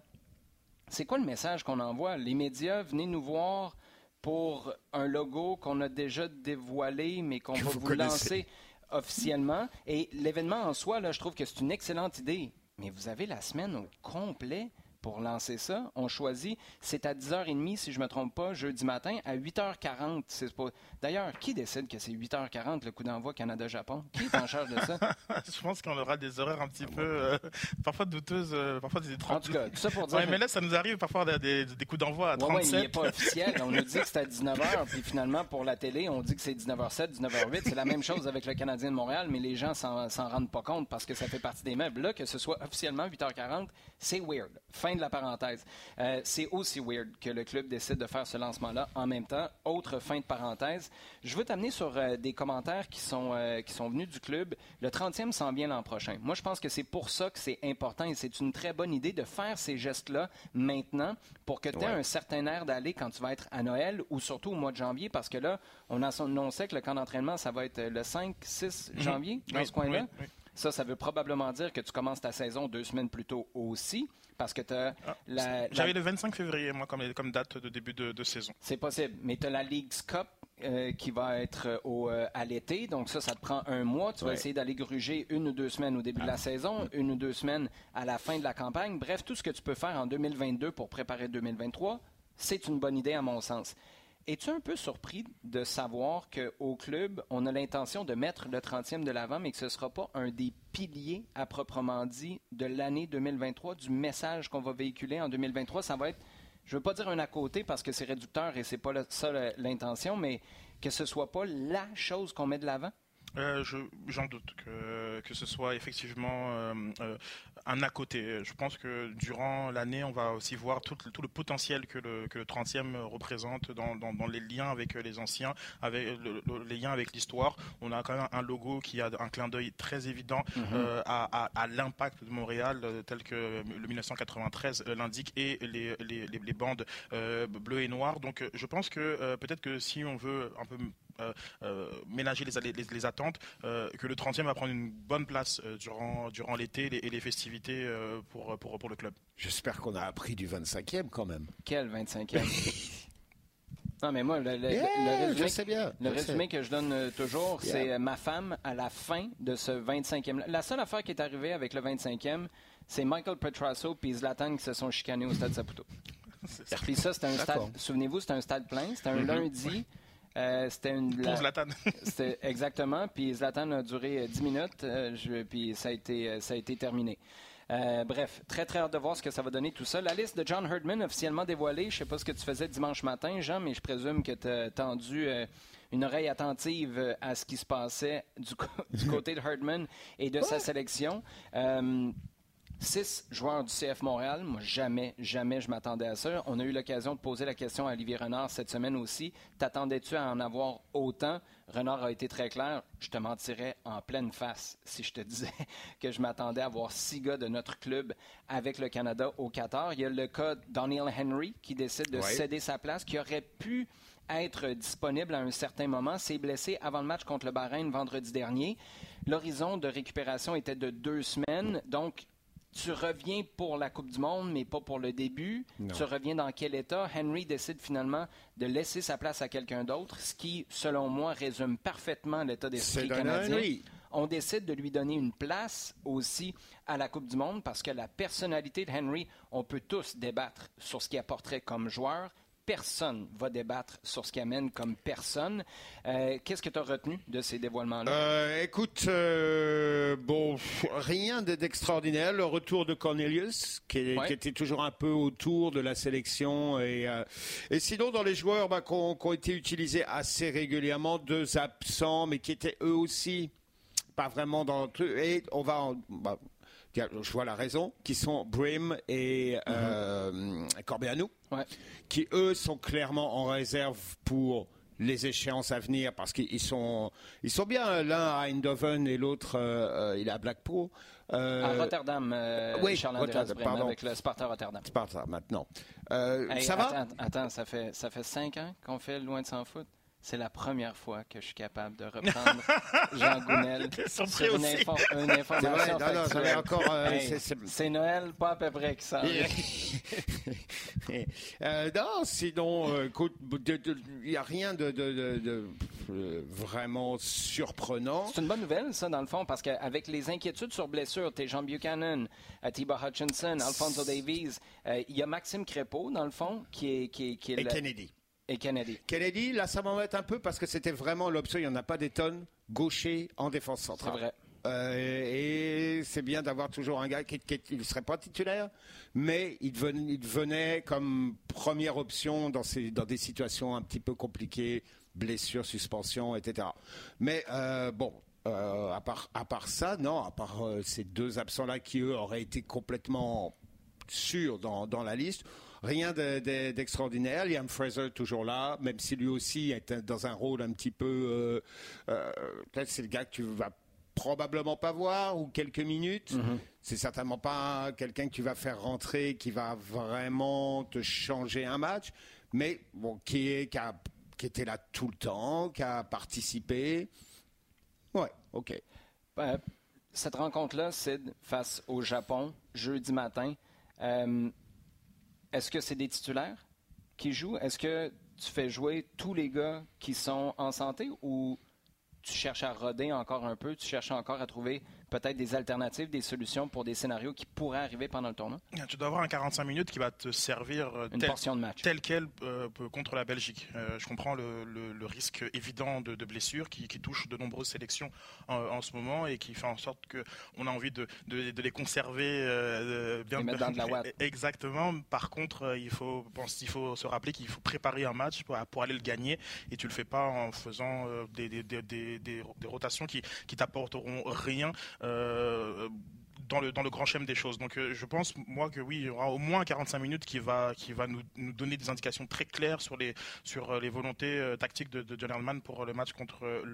C'est quoi le message qu'on envoie? Les médias, venez nous voir pour un logo qu'on a déjà dévoilé, mais qu'on va vous, lancer officiellement. Et l'événement en soi, là, je trouve que c'est une excellente idée. Mais vous avez la semaine au complet pour lancer ça. On choisit, c'est à 10h30, si je ne me trompe pas, jeudi matin, à 8h40. C'est pas... D'ailleurs, qui décide que c'est 8h40 le coup d'envoi Canada-Japon? Qui est en charge de ça? [LAUGHS] je pense qu'on aura des horaires un petit peu, euh, parfois douteuses, euh, parfois des En tout cas, tout ça pour dire... mais là, ça nous arrive parfois des, des, coups d'envoi à 37. Ouais, il n'est pas officiel. On nous dit que c'est à [LAUGHS] 19h, puis finalement, pour la télé, on dit que c'est 19h07, 19h08. C'est la même chose avec le Canadien de Montréal, mais les gens s'en rendent pas compte parce que ça fait partie des meubles. Là, que ce soit officiellement 8h40, c'est weird. Fin de la parenthèse. Euh, c'est aussi weird que le club décide de faire ce lancement-là en même temps. Autre fin de parenthèse. Je veux t'amener sur euh, des commentaires qui sont, euh, qui sont venus du club. Le 30e s'en vient l'an prochain. Moi, je pense que c'est pour ça que c'est important et c'est une très bonne idée de faire ces gestes-là maintenant pour que tu aies un certain air d'aller quand tu vas être à Noël ou surtout au mois de janvier parce que là, on a annoncé que le camp d'entraînement, ça va être le 5-6 mhm. janvier, dans ce coin-là. Ça, ça veut probablement dire que tu commences ta saison deux semaines plus tôt aussi parce que tu as ah, la, J'avais le 25 février, moi, comme, comme date de début de, saison. C'est possible, mais tu as la League's Cup euh, qui va être euh, au, euh, à l'été. Donc ça, ça te prend un mois. Tu vas essayer d'aller gruger une ou deux semaines au début de la ah. saison, une ou deux semaines à la fin de la campagne. Bref, tout ce que tu peux faire en 2022 pour préparer 2023, c'est une bonne idée à mon sens. Es-tu un peu surpris de savoir qu'au club, on a l'intention de mettre le 30e de l'avant, mais que ce ne sera pas un des piliers à proprement dit de l'année 2023, du message qu'on va véhiculer en 2023? Ça va être, je ne veux pas dire un à côté parce que c'est réducteur et ce n'est pas ça l'intention, mais que ce soit pas la chose qu'on met de l'avant? Euh, j'en doute que, que ce soit effectivement euh, euh, un à côté. Je pense que durant l'année, on va aussi voir tout, tout, le potentiel que le, que le 30e représente dans, dans, les liens avec les anciens, avec les liens avec l'histoire. On a quand même un logo qui a un clin d'œil très évident mhm. à, à, l'impact de Montréal tel que le 1993 l'indique et les, les, les bandes bleues et noires. Donc je pense que peut-être que si on veut un peu euh, euh, ménager les, les, attentes, euh, que le 30e va prendre une bonne place durant, durant l'été et les festivités pour, pour, pour le club. J'espère qu'on a appris du 25e quand même. Quel 25e [LAUGHS] Non, mais moi, le, résumé, que je donne toujours, c'est ma femme à la fin de ce 25e. La seule affaire qui est arrivée avec le 25e, c'est Michael Petrasso et Zlatan qui se sont chicanés au stade Saputo. [LAUGHS] Puis ça, c'était un stade, souvenez-vous, c'était un stade plein, c'était un mm-hmm. lundi. Euh, c'était une. Pour Zlatan. [LAUGHS] c'était exactement. Puis Zlatan a duré 10 euh, minutes. Euh, puis ça a été, ça a été terminé. bref, très très hâte de voir ce que ça va donner tout ça. La liste de John Herdman officiellement dévoilée. Je ne sais pas ce que tu faisais dimanche matin, Jean, mais je présume que tu as tendu une oreille attentive à ce qui se passait du, [LAUGHS] du côté de Herdman et de sa sélection. Six joueurs du CF Montréal. Moi, jamais, jamais je m'attendais à ça. On a eu l'occasion de poser la question à Olivier Renard cette semaine aussi. T'attendais-tu à en avoir autant? Renard a été très clair. Je te mentirais en pleine face si je te [LAUGHS] disais que je m'attendais à avoir six gars de notre club avec le Canada au Qatar. Il y a le cas Daniel Henry qui décide de céder sa place, qui aurait pu être disponible à un certain moment. S'est blessé avant le match contre le Bahreïn vendredi dernier. L'horizon de récupération était de deux semaines. Donc, tu reviens pour la Coupe du Monde, mais pas pour le début. Tu reviens dans quel état? Henry décide finalement de laisser sa place à quelqu'un d'autre, ce qui, selon moi, résume parfaitement l'état d'esprit canadien. On décide de lui donner une place aussi à la Coupe du Monde parce que la personnalité de Henry, on peut tous débattre sur ce qu'il apporterait comme joueur, personne va débattre sur ce qui amène comme personne. Euh, qu'est-ce que tu as retenu de ces dévoilements-là? Euh, écoute, euh, bon, rien d'extraordinaire. Le retour de Cornelius, qui, était toujours un peu autour de la sélection. Et, et sinon, dans les joueurs bah, qui ont été utilisés assez régulièrement, deux absents, mais qui étaient eux aussi pas vraiment dans le truc. Et on va... Bah, je vois la raison, qui sont Brim et mm qui eux sont clairement en réserve pour les échéances à venir parce qu'ils sont ils sont bien l'un à Eindhoven et l'autre euh, il est à Blackpool euh, à Rotterdam euh, oui Rotterdam, pardon. avec le Sparta Rotterdam. Sparta maintenant. Ça va attends, ça fait ça fait cinq ans qu'on fait loin de s'en foutre c'est la première fois que je suis capable de reprendre [LAUGHS] Jean Gounel sur une, information. Euh, c'est Noël, pas à peu près que ça. [LAUGHS] euh, non, sinon, euh, écoute, il n'y a rien de, de, de vraiment surprenant. C'est une bonne nouvelle, ça, dans le fond, parce qu'avec les inquiétudes sur blessure, t'es Jean Buchanan, euh, Thibaut Hutchinson, Alfonso Davies, il y a Maxime Crépeau, dans le fond, qui est, qui qui est Et Kennedy. Et Kennedy. Kennedy, là, ça m'embête un peu parce que c'était vraiment l'option. Il n'y en a pas des tonnes gaucher en défense centrale. C'est vrai. Euh, et c'est bien d'avoir toujours un gars qui ne serait pas titulaire, mais il devenait, comme première option dans, ces, dans des situations un petit peu compliquées, blessures, suspensions, etc. Mais euh, bon, euh, à, part, à part ça, non, à part ces deux absents-là qui, eux, auraient été complètement sûrs dans, dans la liste, Rien d'extraordinaire. Liam Fraser toujours là, même si lui aussi est dans un rôle un petit peu. Euh, euh, peut-être c'est le gars que tu vas probablement pas voir ou quelques minutes. Mm-hmm. C'est certainement pas quelqu'un que tu vas faire rentrer qui va vraiment te changer un match, mais bon, qui est qui, était là tout le temps, qui a participé. Ouais, ok. Ben, cette rencontre-là, c'est face au Japon, jeudi matin. Euh, est-ce que c'est des titulaires qui jouent? Est-ce que tu fais jouer tous les gars qui sont en santé ou tu cherches à roder encore un peu, tu cherches encore à trouver peut-être des alternatives, des solutions pour des scénarios qui pourraient arriver pendant le tournoi? Tu dois avoir un 45 minutes qui va te servir euh, Une tel, portion de match. tel quel euh, contre la Belgique. Euh, je comprends le, risque évident de, blessure qui, touche de nombreuses sélections en, ce moment et qui fait en sorte qu'on a envie de, les conserver bien. dans de la [LAUGHS] ouate. Exactement. Par contre, il faut, il faut se rappeler qu'il faut préparer un match pour, aller le gagner et tu le fais pas en faisant des, des, rotations qui, qui t'apporteront rien. Euh, dans le, grand schéma des choses. Donc euh, je pense, moi, que oui, il y aura au moins 45 minutes qui va, nous, donner des indications très claires sur les, euh, volontés tactiques de, de John Herman pour le match contre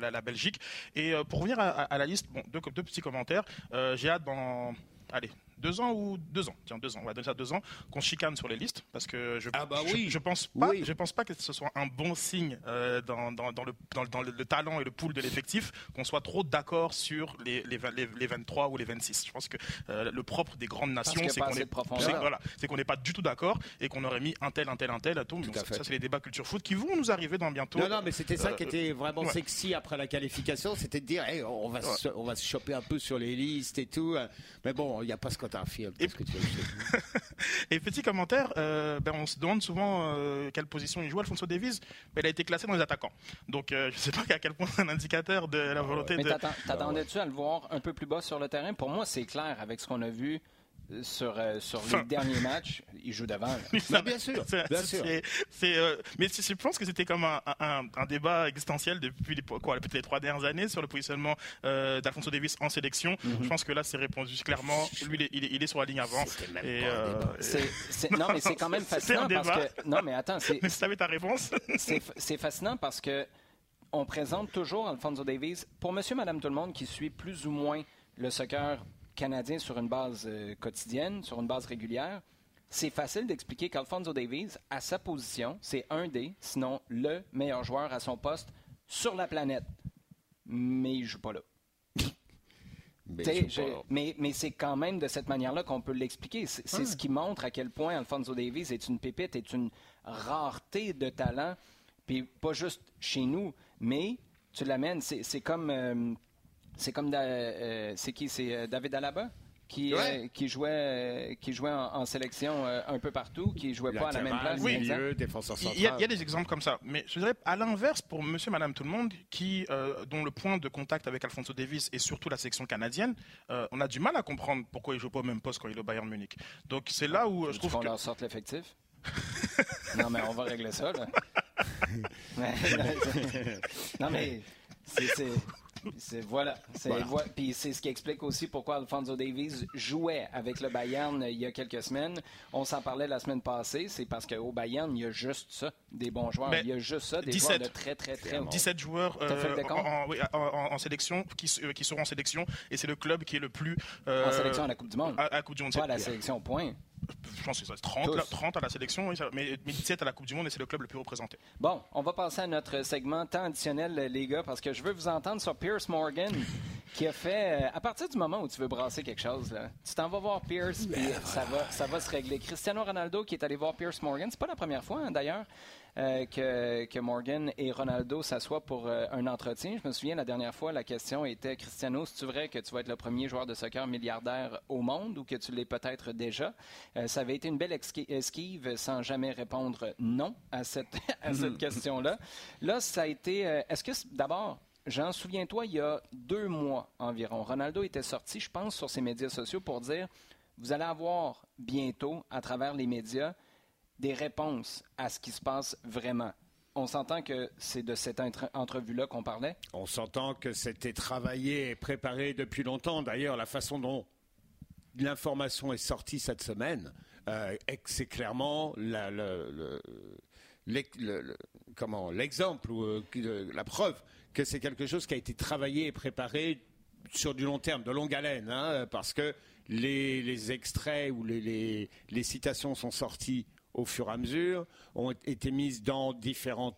la, Belgique. Et pour revenir à, la liste, deux petits commentaires. J'ai hâte dans allez, deux ans ou deux ans, tiens deux ans, on va donner ça deux ans, qu'on chicane sur les listes parce que je, ah bah oui. je, pense pas, je pense pas que ce soit un bon signe euh, dans, dans, dans, le, dans, le, talent et le pool de l'effectif qu'on soit trop d'accord sur les, les, les, 23 ou les 26. Je pense que euh, le propre des grandes nations, c'est qu'on est, voilà, c'est qu'on n'est pas du tout d'accord et qu'on aurait mis un tel, un tel, un tel à tout. ça, c'est les débats culture foot qui vont nous arriver dans bientôt. Non, non, mais c'était ça qui euh, était vraiment sexy après la qualification, c'était de dire, on va, se, on va se choper un peu sur les listes et tout. Mais bon, il n'y a pas ce [LAUGHS] et, petit commentaire, euh, ben, on se demande souvent euh, quelle position il joue. Alfonso Davies, ben, il a été classé dans les attaquants. Donc euh, je ne sais pas à quel point c'est un indicateur de la volonté Mais de. T'attendais-tu à le voir un peu plus bas sur le terrain? Pour moi, c'est clair avec ce qu'on a vu sur, euh, sur les derniers matchs, il joue devant. [LAUGHS] bien sûr. Bien sûr. Euh, mais je pense que c'était comme un, un, débat existentiel depuis les, quoi, les trois dernières années sur le positionnement euh, d'Alfonso Davis en sélection. Mhm. Je pense que là, c'est répondu clairement. Lui, il est, il est, sur la ligne avant. Et, non, mais c'est quand même [LAUGHS] fascinant parce que. Non, mais attends. [LAUGHS] Mais tu savais ta réponse. c'est fascinant parce que on présente toujours Alfonso Davis pour monsieur, madame, tout le monde qui suit plus ou moins le soccer canadien sur une base euh, quotidienne, sur une base régulière, c'est facile d'expliquer qu'Alfonso Davies, à sa position, c'est un des, sinon le meilleur joueur à son poste sur la planète. Mais il joue pas là. [LAUGHS] mais, mais, c'est quand même de cette manière-là qu'on peut l'expliquer. C'est ce qui montre à quel point Alfonso Davies est une pépite, est une rareté de talent. Puis pas juste chez nous, mais tu l'amènes. C'est comme euh, c'est comme. Euh, c'est qui? C'est euh, David Alaba qui, Ouais. euh, qui jouait, euh, qui jouait en, en sélection euh, un peu partout, qui jouait pas à la même place. Oui. milieu, défenseur central. Il y, a, il y a des exemples comme ça, mais je dirais à l'inverse pour Monsieur, Madame, tout le monde, qui euh, dont le point de contact avec Alfonso Davis et surtout la sélection canadienne, euh, on a du mal à comprendre pourquoi il joue pas au même poste quand il est au Bayern Munich. Donc c'est là où je Tu trouve qu'on que leur sorte l'effectif? [LAUGHS] non, mais on va régler ça, là. [LAUGHS] [LAUGHS] Non, mais c'est... c'est- voilà. C'est, Voilà. voi- Puis c'est ce qui explique aussi pourquoi Alfonso Davies jouait avec le Bayern il y a quelques semaines. On s'en parlait la semaine passée. C'est parce qu'au Bayern, il y a juste ça, des bons joueurs. Mais il y a juste ça, des 17. joueurs de très, très, très bons. 17 joueurs euh, en, en- en- sélection qui, euh, qui seront en sélection et c'est le club qui est le plus euh, En sélection à la Coupe du Monde. à, à la Coupe du Monde. Pas à la sélection, point. Je pense que ça, 30, Tous. là, 30 à la sélection, oui, ça- mais, mais 17 à la Coupe du Monde et c'est le club le plus représenté. Bon, on va passer à notre segment temps additionnel, les gars, parce que je veux vous entendre sur Pierce Morgan, qui a fait, euh, à partir du moment où tu veux brasser quelque chose, là, tu t'en vas voir Pierce, puis ça va, ça va se régler. Cristiano Ronaldo qui est allé voir Pierce Morgan, c'est pas la première fois, hein, d'ailleurs, euh, que, que Morgan et Ronaldo s'assoient pour euh, un entretien. Je me souviens, la dernière fois, la question était, Cristiano, c'est vrai que tu vas être le premier joueur de soccer milliardaire au monde ou que tu l'es peut-être déjà? Euh, ça avait été une belle esquive sans jamais répondre non à cette, [LAUGHS] à cette [LAUGHS] question-là. Là, ça a été. Est-ce que, d'abord, Jean, souviens-toi, il y a deux mois environ, Ronaldo était sorti, je pense, sur ses médias sociaux pour dire vous allez avoir bientôt, à travers les médias, des réponses à ce qui se passe vraiment. On s'entend que c'est de cette entre- entrevue-là qu'on parlait? On s'entend que c'était travaillé et préparé depuis longtemps. D'ailleurs, la façon dont l'information est sortie cette semaine, euh, c'est clairement l'exemple ou euh, la preuve que c'est quelque chose qui a été travaillé et préparé sur du long terme, de longue haleine, hein, parce que les, extraits ou les- les citations sont sorties au fur et à mesure, ont été mises dans différents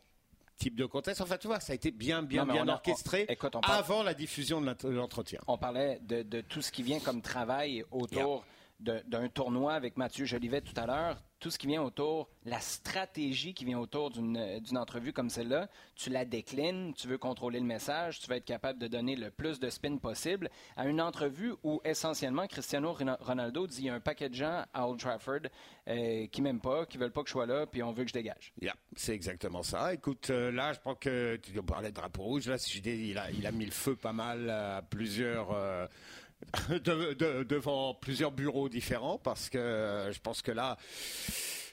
types de contextes. Enfin, tu vois, ça a été bien, bien, Non, bien a- orchestré on- écoute, on parle- avant la diffusion de l'entretien. On parlait de, de tout ce qui vient comme travail autour d'un tournoi avec Mathieu Jolivet tout à l'heure. Tout ce qui vient autour, la stratégie qui vient autour d'une d'une entrevue comme celle-là, tu la déclines, tu veux contrôler le message, tu vas être capable de donner le plus de spin possible à une entrevue où essentiellement Cristiano Ron- Ronaldo dit il y a un paquet de gens à Old Trafford euh, qui m'aiment pas, qui veulent pas que je sois là, puis on veut que je dégage. Yeah, c'est exactement ça. Écoute, euh, là, je pense que tu parler de drapeau rouge. Là, si je dis, il a, il a mis le feu pas mal à plusieurs. euh, [LAUGHS] de- de- devant plusieurs bureaux différents parce que euh, je pense que là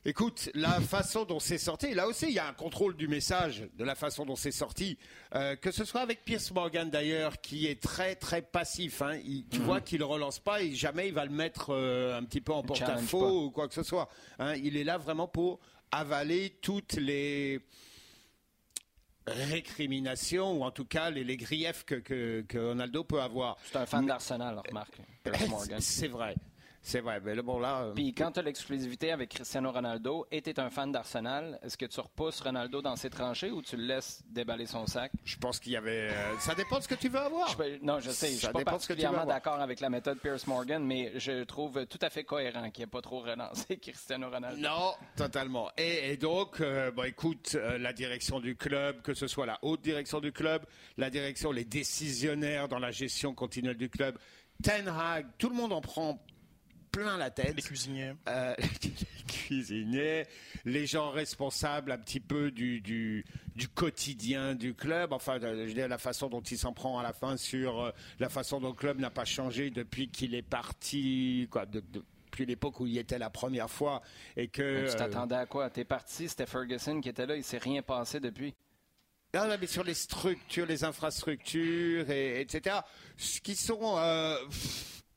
Écoute, la façon dont c'est sorti, là aussi, il y a un contrôle du message, de la façon dont c'est sorti. Euh, que ce soit avec Pierce Morgan d'ailleurs, qui est très très passif. Hein. Il- tu vois qu'il relance pas et jamais il va le mettre euh, un petit peu en porte-à-faux ou quoi que ce soit. Hein. Il est là vraiment pour avaler toutes les récriminations ou en tout cas les, les griefs que, que, que Ronaldo peut avoir. C'est un fan d'Arsenal, remarque. [LAUGHS] C'est vrai. C'est vrai. Mais là, bon, là. euh, Puis quand tu as l'exclusivité avec Cristiano Ronaldo et tu es un fan d'Arsenal, est-ce que tu repousses Ronaldo dans ses tranchées ou tu le laisses déballer son sac? Je pense qu'il y avait. euh, ça dépend de ce que tu veux avoir. Je peux- non, je sais, je suis pas particulièrement d'accord avec la méthode Pierce Morgan, mais je trouve tout à fait cohérent qu'il n'ait pas trop relancé [LAUGHS] Cristiano Ronaldo. Non, totalement. Et, et donc, euh, bon, écoute, euh, la direction du club, que ce soit la haute direction du club, la direction, les décisionnaires dans la gestion continuelle du club, Ten Hag, tout le monde en prend plein la tête. Les cuisiniers. Euh, [LAUGHS] les cuisiniers, les gens responsables un petit peu du, du, du quotidien du club, enfin, euh, je veux dire, la façon dont il s'en prend à la fin sur euh, la façon dont le club n'a pas changé depuis qu'il est parti, quoi, de- de- depuis l'époque où il était la première fois et que Tu euh, t'attendais à quoi? T'es parti, c'était Ferguson qui était là, il s'est rien passé depuis. Non, non, mais sur les structures, les infrastructures, et, etc. Ce qui sont euh,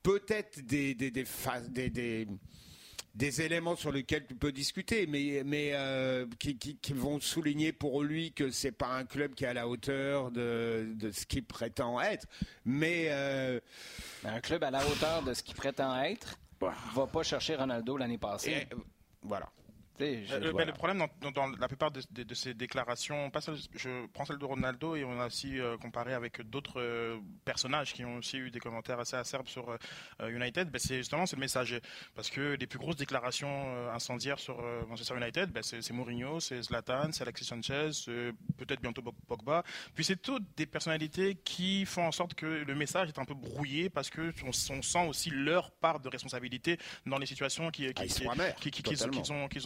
peut-être des, des, des, des, des- éléments sur lesquels tu peux discuter, mais, mais euh, qui, qui- qui vont souligner pour lui que c'est pas un club qui est à la hauteur de, de ce qu'il prétend être. Mais euh, Un club à la hauteur de ce qu'il prétend être Ouais. va pas chercher Ronaldo l'année passée. et, euh, voilà. Euh, le problème dans, la plupart de, ces déclarations, pas je prends celle de Ronaldo et on a aussi euh, comparé avec d'autres euh, personnages qui ont aussi eu des commentaires assez acerbes sur United, ben, c'est justement ce message. Parce que les plus grosses déclarations incendiaires sur Manchester United, ben, c'est Mourinho, c'est Zlatan, c'est Alexis Sanchez, peut-être bientôt Pogba. Puis c'est toutes des personnalités qui font en sorte que le message est un peu brouillé parce que on, sent aussi leur part de responsabilité dans les situations qui, qui, ah,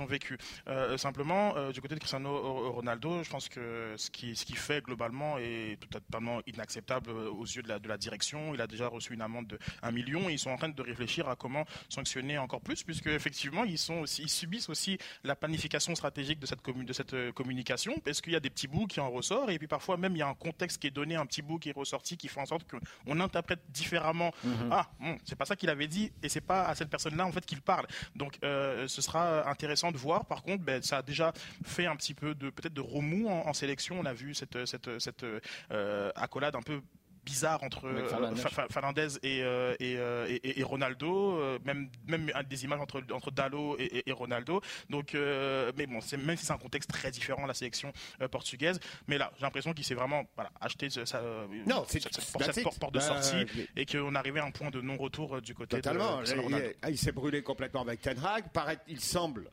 ont vécues. Euh, simplement, euh, du côté de Cristiano Ronaldo, je pense que ce qui, ce qui fait globalement est totalement inacceptable euh, aux yeux de la, de la direction. Il a déjà reçu une amende de 1 million et ils sont en train de réfléchir à comment sanctionner encore plus, puisque effectivement, ils, sont aussi, ils subissent aussi la planification stratégique de cette, de cette communication, parce qu'il y a des petits bouts qui en ressortent, et puis parfois même il y a un contexte qui est donné, un petit bout qui est ressorti, qui fait en sorte qu'on interprète différemment. Mhm. Ah, bon, c'est pas ça qu'il avait dit, et c'est pas à cette personne-là en fait qu'il parle. Donc, ce sera intéressant de voir par contre, ben, ça a déjà fait un petit peu de peut-être de remous en, sélection. On a vu cette, cette, cette euh, accolade un peu bizarre entre euh, Fernandez euh, et, et, Ronaldo, même, même des images entre, entre Dallo et, Ronaldo. Donc, mais bon, même si c'est un contexte très différent, la sélection portugaise. Mais là, j'ai l'impression qu'il s'est vraiment acheté sa, non, porte de bah, sortie et qu'on arrivait à un point de non-retour du côté Totalement. de Ronaldo. Il, il s'est brûlé complètement avec Ten Hag. Paraît, il semble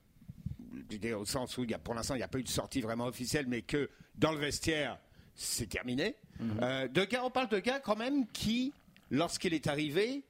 au sens où il y a, pour l'instant, il n'y a pas eu de sortie vraiment officielle, mais que dans le vestiaire, c'est terminé. Mhm. Euh, de gars, on parle de gars quand même qui, lorsqu'il est arrivé,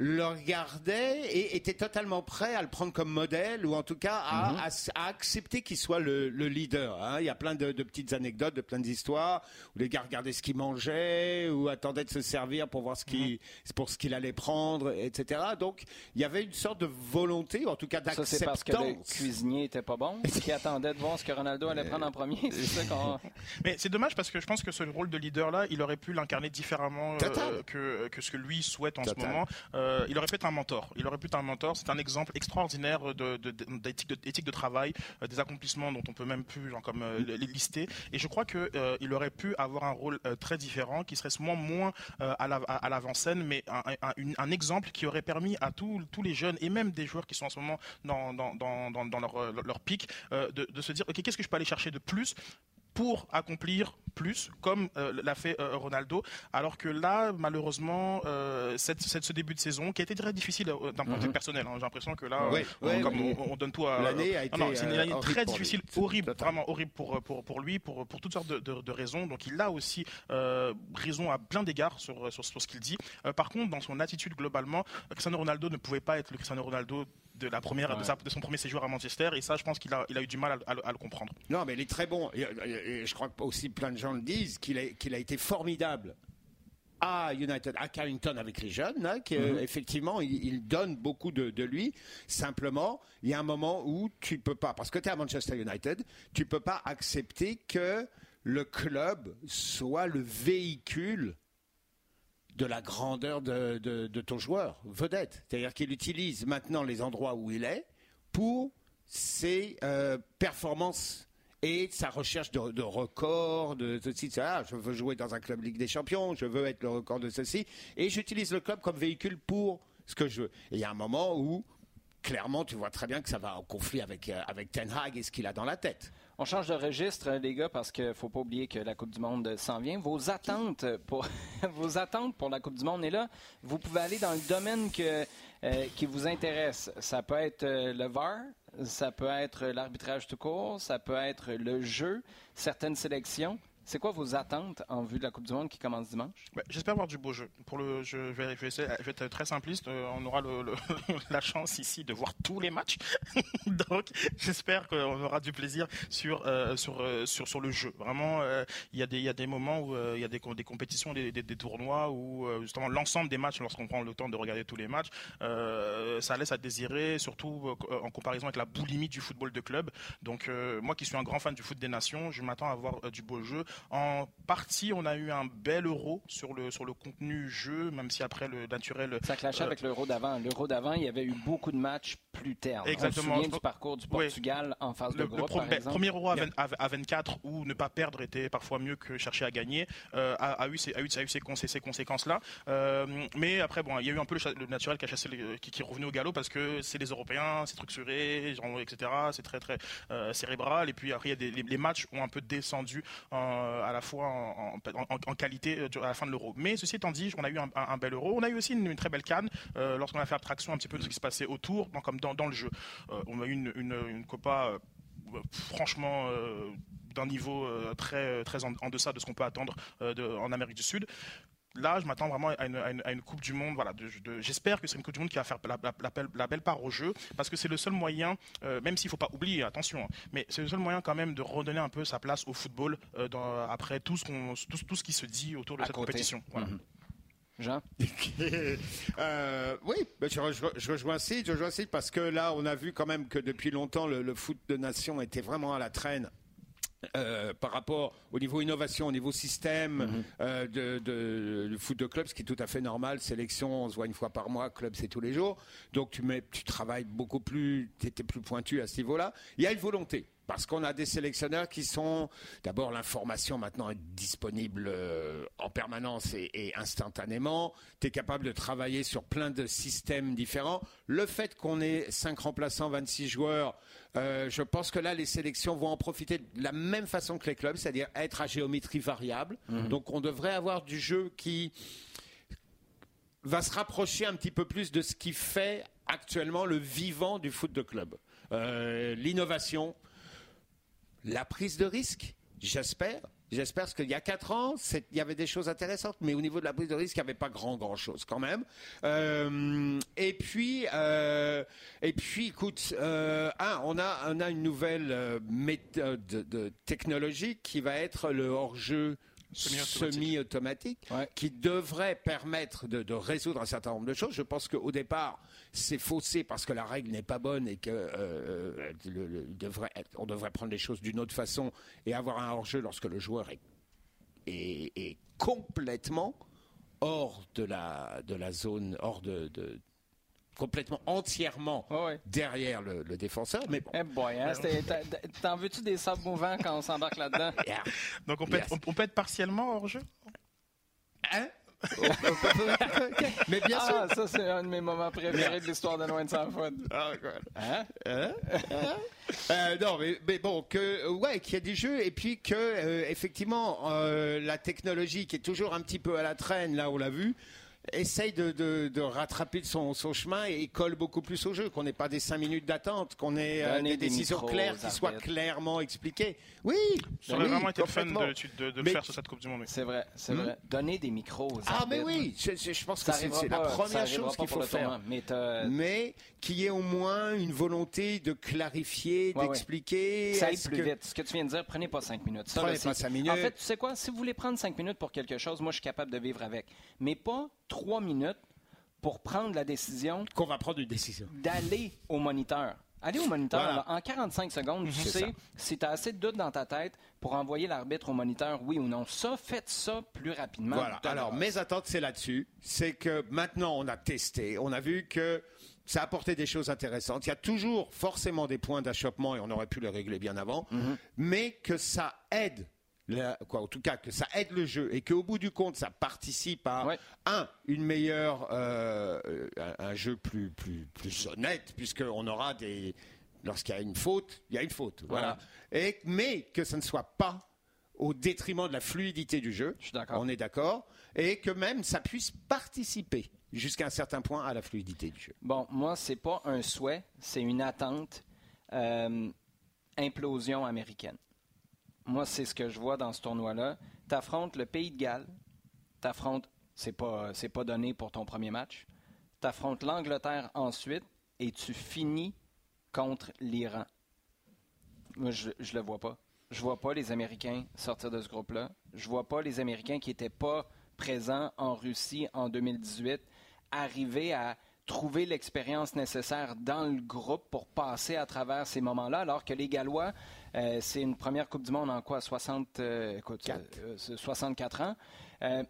le regardait et était totalement prêt à le prendre comme modèle ou en tout cas à, mhm. accepter qu'il soit le, leader. Hein. Il y a plein de, petites anecdotes, de plein d'histoires où les gars regardaient ce qu'il mangeait ou attendaient de se servir pour voir ce qu'il mhm. pour ce qu'il allait prendre, etc. Donc il y avait une sorte de volonté, ou en tout cas d'acceptance. Ça c'est parce que le cuisinier était pas bon, [LAUGHS] qui attendait de voir ce que Ronaldo allait prendre en premier. [LAUGHS] Mais c'est dommage parce que je pense que ce rôle de leader là, il aurait pu l'incarner différemment euh, que, que ce que lui souhaite en ce moment. Euh, euh, il aurait pu être un mentor. Il aurait pu être un mentor. C'est un exemple extraordinaire d'éthique de, travail, euh, des accomplissements dont on peut même plus genre, comme euh, les lister. Et je crois que il aurait pu avoir un rôle très différent, qui serait moins moins à l'avant-scène, mais un, exemple qui aurait permis à tous, les jeunes et même des joueurs qui sont en ce moment dans, leur pic de, de se dire ok qu'est-ce que je peux aller chercher de plus pour accomplir plus, comme euh, l'a fait euh, Ronaldo. Alors que là, malheureusement, euh, cette, ce début de saison, qui a été très difficile d'un point de vue mhm. personnel, hein, j'ai l'impression que là, on, donne tout à. L'année a été c'est une année très difficile, horrible, vraiment horrible pour, pour, pour lui, pour, pour toutes sortes de, de, raisons. Donc il a aussi raison à plein d'égards sur, sur, ce qu'il dit. par contre, dans son attitude globalement, Cristiano Ronaldo ne pouvait pas être le Cristiano Ronaldo de la première de, son premier séjour à Manchester et ça je pense qu'il a, il a eu du mal à, le comprendre. Non mais il est très bon et, je crois que aussi plein de gens le disent qu'il a, qu'il a été formidable à United, à Carrington avec les jeunes, hein, mhm. effectivement, il, donne beaucoup de, de, lui. Simplement, il y a un moment où tu peux pas, parce que tu es à Manchester United, tu peux pas accepter que le club soit le véhicule de la grandeur de, ton joueur, vedette. C'est-à-dire qu'il utilise maintenant les endroits où il est pour ses euh, performances et sa recherche de, records, de ceci, de ça. Je veux jouer dans un club Ligue des Champions, je veux être le record de ceci. Et j'utilise le club comme véhicule pour ce que je veux. Et il y a un moment où, clairement, tu vois très bien que ça va en conflit avec, euh, avec Ten Hag et ce qu'il a dans la tête. On change de registre, les gars, parce qu'il ne faut pas oublier que la Coupe du Monde s'en vient. Vos attentes pour [LAUGHS] vos attentes pour la Coupe du Monde est là. Vous pouvez aller dans le domaine euh, qui vous intéresse. Ça peut être euh, le VAR, ça peut être l'arbitrage tout court, ça peut être le jeu, certaines sélections. C'est quoi vos attentes en vue de la Coupe du Monde qui commence dimanche? Bah, J'espère voir du beau jeu. Pour le, je, vais, je, vais être très simpliste. Euh, on aura [LAUGHS] la chance ici de voir tous les matchs. [LAUGHS] Donc, j'espère qu'on aura du plaisir sur, euh, sur, euh, sur, sur le jeu. Vraiment, il y, a des, y a des moments où il y a des, des compétitions, des, des, tournois où justement l'ensemble des matchs, lorsqu'on prend le temps de regarder tous les matchs, ça laisse à désirer, surtout en comparaison avec la boulimie du football de club. Donc, moi qui suis un grand fan du foot des nations, je m'attends à voir du beau jeu. En partie, on a eu un bel euro sur le, sur le contenu jeu, même si après le naturel. Ça clashait avec l'euro d'avant. L'euro d'avant, il y avait eu beaucoup de matchs plus ternes. Exactement. On se du parcours du Portugal en phase de groupe. Le ben, premier euro à, 24 où ne pas perdre était parfois mieux que chercher à gagner, euh, a, eu ces, a, eu, ces, ces conséquences-là. Euh, mais après, bon, il y a eu un peu le, naturel qui, a chassé qui, qui, est revenu au galop parce que c'est les Européens, c'est structuré, etc. C'est très très euh, cérébral. Et puis après, y a des, les, matchs ont un peu descendu à la fois en, qualité à la fin de l'euro. Mais ceci étant dit, on a eu un, bel euro. On a eu aussi une, très belle canne lorsqu'on a fait abstraction un petit peu de ce qui se passait autour, comme dans, le jeu. on a eu une Copa franchement d'un niveau très, très en, deçà de ce qu'on peut attendre en Amérique du Sud là, je m'attends vraiment à une, Coupe du Monde. Voilà, j'espère que c'est une Coupe du Monde qui va faire la, belle part au jeu, parce que c'est le seul moyen, euh, même s'il ne faut pas oublier, attention, hein, mais c'est le seul moyen quand même de redonner un peu sa place au football euh, après tout ce, tout, ce qui se dit autour de cette compétition. Mhm. Jean? [LAUGHS] Euh, Oui, je, rejoins Sid, je rejoins parce que là, on a vu quand même que depuis longtemps, le foot de nation était vraiment à la traîne euh, par rapport au niveau innovation, au niveau système mhm. euh, de, foot de club, ce qui est tout à fait normal. Sélection, on se voit une fois par mois, club c'est tous les jours. Donc tu, mets, tu travailles beaucoup plus, tu étais plus pointu à ce niveau-là. Il y a une volonté. Parce qu'on a des sélectionneurs qui sont, d'abord l'information maintenant est disponible euh, en permanence et, instantanément. Tu es capable de travailler sur plein de systèmes différents. Le fait qu'on ait 5 remplaçants, 26 joueurs, euh, je pense que là, les sélections vont en profiter de la même façon que les clubs, c'est-à-dire être à géométrie variable. Mhm. Donc on devrait avoir du jeu qui va se rapprocher un petit peu plus de ce qui fait actuellement le vivant du foot de club. Euh, l'innovation, la prise de risque, j'espère. J'espère parce qu'il y a quatre ans, il y avait des choses intéressantes, mais au niveau de la prise de risque, il n'y avait pas grand grand chose quand même. Euh, et puis, euh, et puis, écoute, euh, on a on a une nouvelle méthode de, technologique qui va être le hors-jeu semi-automatique, qui devrait permettre de, résoudre un certain nombre de choses. Je pense qu'au départ, c'est faussé parce que la règle n'est pas bonne et que euh, devrait on devrait prendre les choses d'une autre façon et avoir un hors-jeu lorsque le joueur est, est, complètement hors de la, de la zone, hors de, complètement entièrement derrière le, défenseur. Mais bon. Eh boy, hein, t'en veux-tu des sables mouvants quand on s'embarque là-dedans? [LAUGHS] Donc on peut, être, on, peut être partiellement hors jeu? Hein? [LAUGHS] mais bien sûr. Ah, ça, c'est un de mes moments préférés de l'histoire de Loin de Sans [LAUGHS] Foot. Ah, hein? Hein? Euh, non, mais, bon, que, ouais, qu'il y a des jeux et puis que, euh, effectivement, euh, la technologie qui est toujours un petit peu à la traîne, là, on l'a vu, essaye de, rattraper son, chemin et colle beaucoup plus au jeu, qu'on n'ait pas des cinq minutes d'attente, qu'on ait euh, des, décisions claires qui soient clairement expliquées. Oui, ça aurait vraiment été fun de, de, le faire sur cette Coupe du Monde. C'est vrai, c'est hmm? vrai. Donner des micros aux Ah, mais oui, je, pense que c'est la première chose qu'il faut faire. Mais, mais qu'il y ait au moins une volonté de clarifier, d'expliquer. Ça aille plus vite. Ce que tu viens de dire, prenez pas cinq minutes. prenez pas cinq minutes. En fait, tu sais quoi, si vous voulez prendre cinq minutes pour quelque chose, moi, je suis capable de vivre avec. Mais pas trois minutes pour prendre la décision. Qu'on va prendre une décision. D'aller au moniteur. Aller au moniteur, en 45 secondes, tu sais si tu as assez de doutes dans ta tête pour envoyer l'arbitre au moniteur, oui ou non. Ça, faites ça plus rapidement. Voilà. Alors, mes attentes, c'est là-dessus. C'est que maintenant, on a testé. On a vu que ça a apporté des choses intéressantes. Il y a toujours forcément des points d'achoppement et on aurait pu les régler bien avant, mhm. mais que ça aide quoi, en tout cas que ça aide le jeu et qu'au bout du compte ça participe à un une meilleure euh, un, jeu plus plus plus honnête puisqu'on aura des lorsqu'il y a une faute il y a une faute voilà. Et mais que ça ne soit pas au détriment de la fluidité du jeu on est d'accord et que même ça puisse participer jusqu'à un certain point à la fluidité du jeu. Bon moi c'est pas un souhait c'est une attente euh, implosion américaine moi, c'est ce que je vois dans ce tournoi-là. Tu affrontes le Pays de Galles. Tu affrontes, c'est pas, pas donné pour ton premier match. Tu affrontes l'Angleterre ensuite et tu finis contre l'Iran. Moi, je, ne le vois pas. Je vois pas les Américains sortir de ce groupe-là. Je vois pas les Américains qui n'étaient pas présents en Russie en 2018 arriver à trouver l'expérience nécessaire dans le groupe pour passer à travers ces moments-là, alors que les Gallois c'est une première Coupe du Monde en quoi 60, écoute, 64 ans.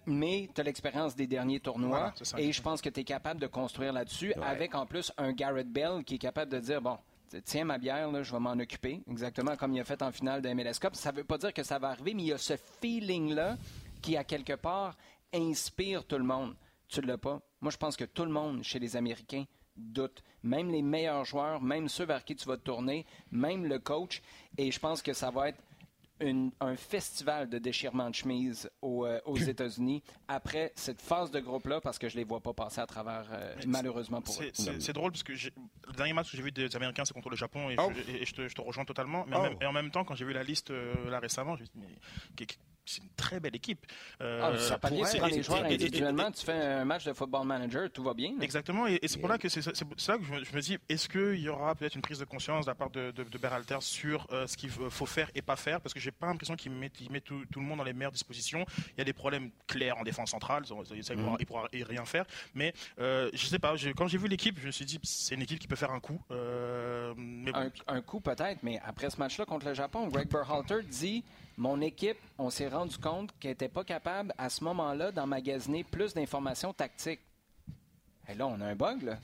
mais tu as l'expérience des derniers tournois et je pense que tu es capable de construire là-dessus avec en plus un Garrett Bell qui est capable de dire bon, tiens ma bière, là, je vais m'en occuper, exactement comme il a fait en finale de MLS Cup. Ça ne veut pas dire que ça va arriver, mais il y a ce feeling-là qui, à quelque part, inspire tout le monde. Tu ne l'as pas? Moi, je pense que tout le monde, chez les Américains, doute. Même les meilleurs joueurs, même ceux vers qui tu vas te tourner, même le coach. Et je pense que ça va être un festival de déchirement de chemise euh, aux [CLEARS THROAT] États-Unis après cette phase de groupe-là parce que je ne les vois pas passer à travers, euh, malheureusement pour eux. C'est drôle parce que le dernier match que j'ai vu des Américains, c'est contre le Japon et, oh. je, te, rejoins totalement. Mais en, oh. même, et en même temps, quand j'ai vu la liste euh, là récemment, je me suis dit, mais c'est une très belle équipe. Euh, ah, ça pourrait, tu les joueurs individuellement, tu fais un match de football manager, tout va bien. Exactement, et, c'est pour là que c'est ça que je me, dis, est-ce qu'il y aura peut-être une prise de conscience de la part de, de, Berhalter sur euh, ce qu'il faut faire et pas faire, parce que j'ai pas l'impression qu'il met, met tout, le monde dans les meilleures dispositions. Il y a des problèmes clairs en défense centrale, ça, il, pourra, il pourra rien faire, mais euh, je sais pas, quand j'ai vu l'équipe, je me suis dit, c'est une équipe qui peut faire un coup. Euh, un, coup peut-être, mais après ce match-là contre le Japon, Greg Berhalter dit mon équipe, on s'est rendu compte qu'elle n'était pas capable à ce moment-là d'emmagasiner plus d'informations tactiques. Et là, on a un bug, là.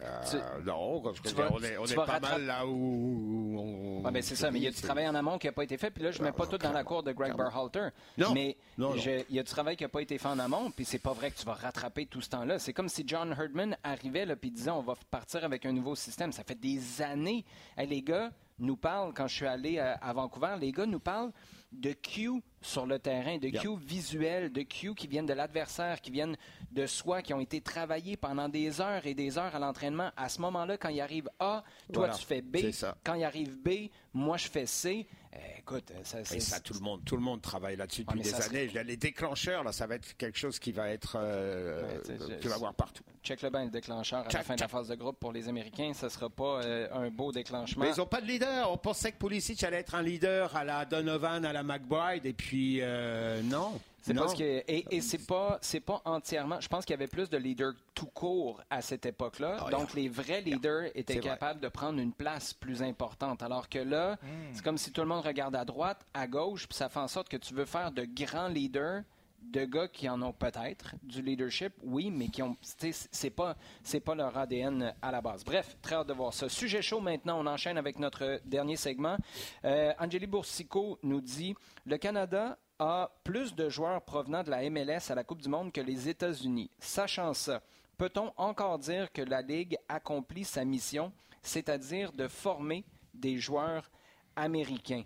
Euh, non, parce on est, on est pas mal là où, on. Ah, ben c'est ça, mais il y a du travail en amont qui n'a pas été fait. Puis là, je ne mets pas tout dans la cour de Greg Berhalter. Non. Mais il y a du travail qui n'a pas été fait en amont. Puis c'est pas vrai que tu vas rattraper tout ce temps-là. C'est comme si John Herdman arrivait là, puis disait on va partir avec un nouveau système. Ça fait des années. les gars nous parlent, quand je suis allé à, à Vancouver, les gars nous parlent de Q sur le terrain, de Q visuels, de Q qui viennent de l'adversaire, qui viennent de soi, qui ont été travaillés pendant des heures et des heures à l'entraînement. À ce moment-là, quand il arrive A, toi tu fais B. Quand il arrive B, moi je fais C. Eh, écoute, ça, c'est ça, tout le monde, tout le monde travaille là-dessus depuis des années. Les déclencheurs, là, ça va être quelque chose qui va être, euh, tu vas voir partout. Check le bain, le déclencheur à la fin de la phase de groupe pour les Américains, ça sera pas euh, un beau déclenchement. Mais ils n'ont pas de leader. On pensait que Pulisic allait être un leader à la Donovan, à la McBride, et puis euh, non. C'est parce que et, c'est pas c'est pas entièrement. Je pense qu'il y avait plus de leaders tout court à cette époque-là. Ah, Donc les vrais leaders étaient capables de prendre une place plus importante. Alors que là, hmm. c'est comme si tout le monde regarde à droite, à gauche, puis ça fait en sorte que tu veux faire de grands leaders de gars qui en ont peut-être du leadership, oui, mais qui ont c'est pas c'est pas leur ADN à la base. Bref, très hâte de voir ça. Sujet chaud maintenant, on enchaîne avec notre dernier segment. Euh, Angélie Boursicot nous dit le Canada a plus de joueurs provenant de la MLS à la Coupe du Monde que les États-Unis. Sachant ça, peut-on encore dire que la Ligue accomplit sa mission, c'est-à-dire de former des joueurs américains?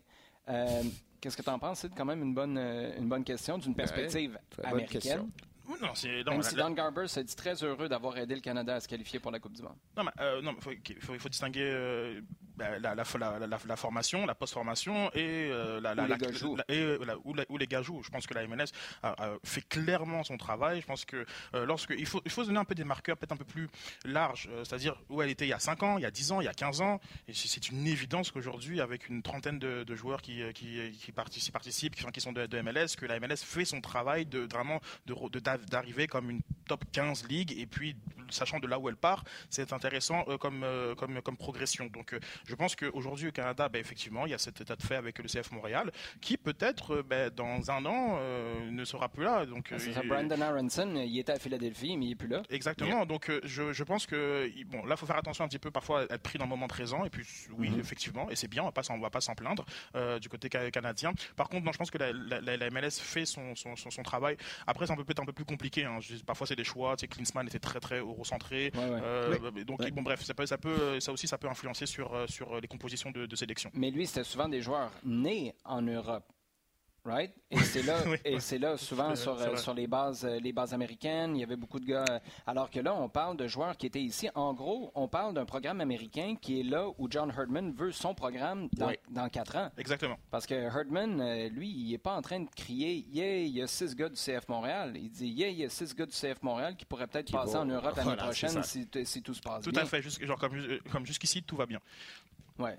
Euh, qu'est-ce que tu en penses? C'est quand même une bonne, euh, une bonne question d'une perspective américaine. Non, c'est, Même si Don Garber s'est dit très heureux d'avoir aidé le Canada à se qualifier pour la Coupe du Monde. Non, mais, euh, il faut, faut, distinguer euh, ben, la, la, la, formation, la post-formation et euh, la, où, les gars jouent. et, où, les gars jouent. Je pense que la MLS a, fait clairement son travail. Je pense que lorsque il faut, il faut se donner un peu des marqueurs peut-être un peu plus larges, c'est-à-dire où elle était il y a 5 ans, il y a 10 ans, il y a 15 ans. Et c'est une évidence qu'aujourd'hui, avec une trentaine de, de joueurs qui, qui, qui, participent, qui sont de, de, MLS, que la MLS fait son travail de vraiment de, de d'arriver comme une top 15 ligue et puis sachant de là où elle part, c'est intéressant euh, comme, euh, comme, comme progression. Donc euh, je pense qu'aujourd'hui au Canada, ben, effectivement, il y a cet état de fait avec le CF Montréal qui peut-être ben, dans un an ne sera plus là. Donc, ah, ça, Brandon Aronson, il était à Philadelphie, mais il n'est plus là. Exactement. Donc je, je, pense que bon, là, il faut faire attention un petit peu parfois être pris dans le moment présent. Et puis oui, mm-hmm. effectivement, et c'est bien, on ne va pas s'en plaindre du côté canadien. Par contre, non, je pense que la, la, MLS fait son, son, son, travail. Après, c'est peut-être un peu plus compliqué. Hein. Parfois, c'est des choix. Tu sais, Klinsmann était très très eurocentré. Euh, donc, bon, bref, ça, peut, ça, peut, ça aussi, ça peut influencer sur, euh, sur les compositions de, de sélection. Mais lui, c'était souvent des joueurs nés en Europe. Right? [LAUGHS] Et c'est là, et c'est là souvent sur, euh, sur les bases, euh, les bases américaines, il y avait beaucoup de gars. Euh, alors que là, on parle de joueurs qui étaient ici. En gros, on parle d'un programme américain qui est là où John Herdman veut son programme dans, dans quatre ans. Exactement. Parce que Herdman, lui, il n'est pas en train de crier Yeah, il y a six gars du CF Montréal. Il dit Yeah, il y a six gars du CF Montréal qui pourraient peut-être passer en Europe l'année prochaine si, si, tout se passe bien. Tout à fait. genre comme, comme jusqu'ici, tout va bien. Oui,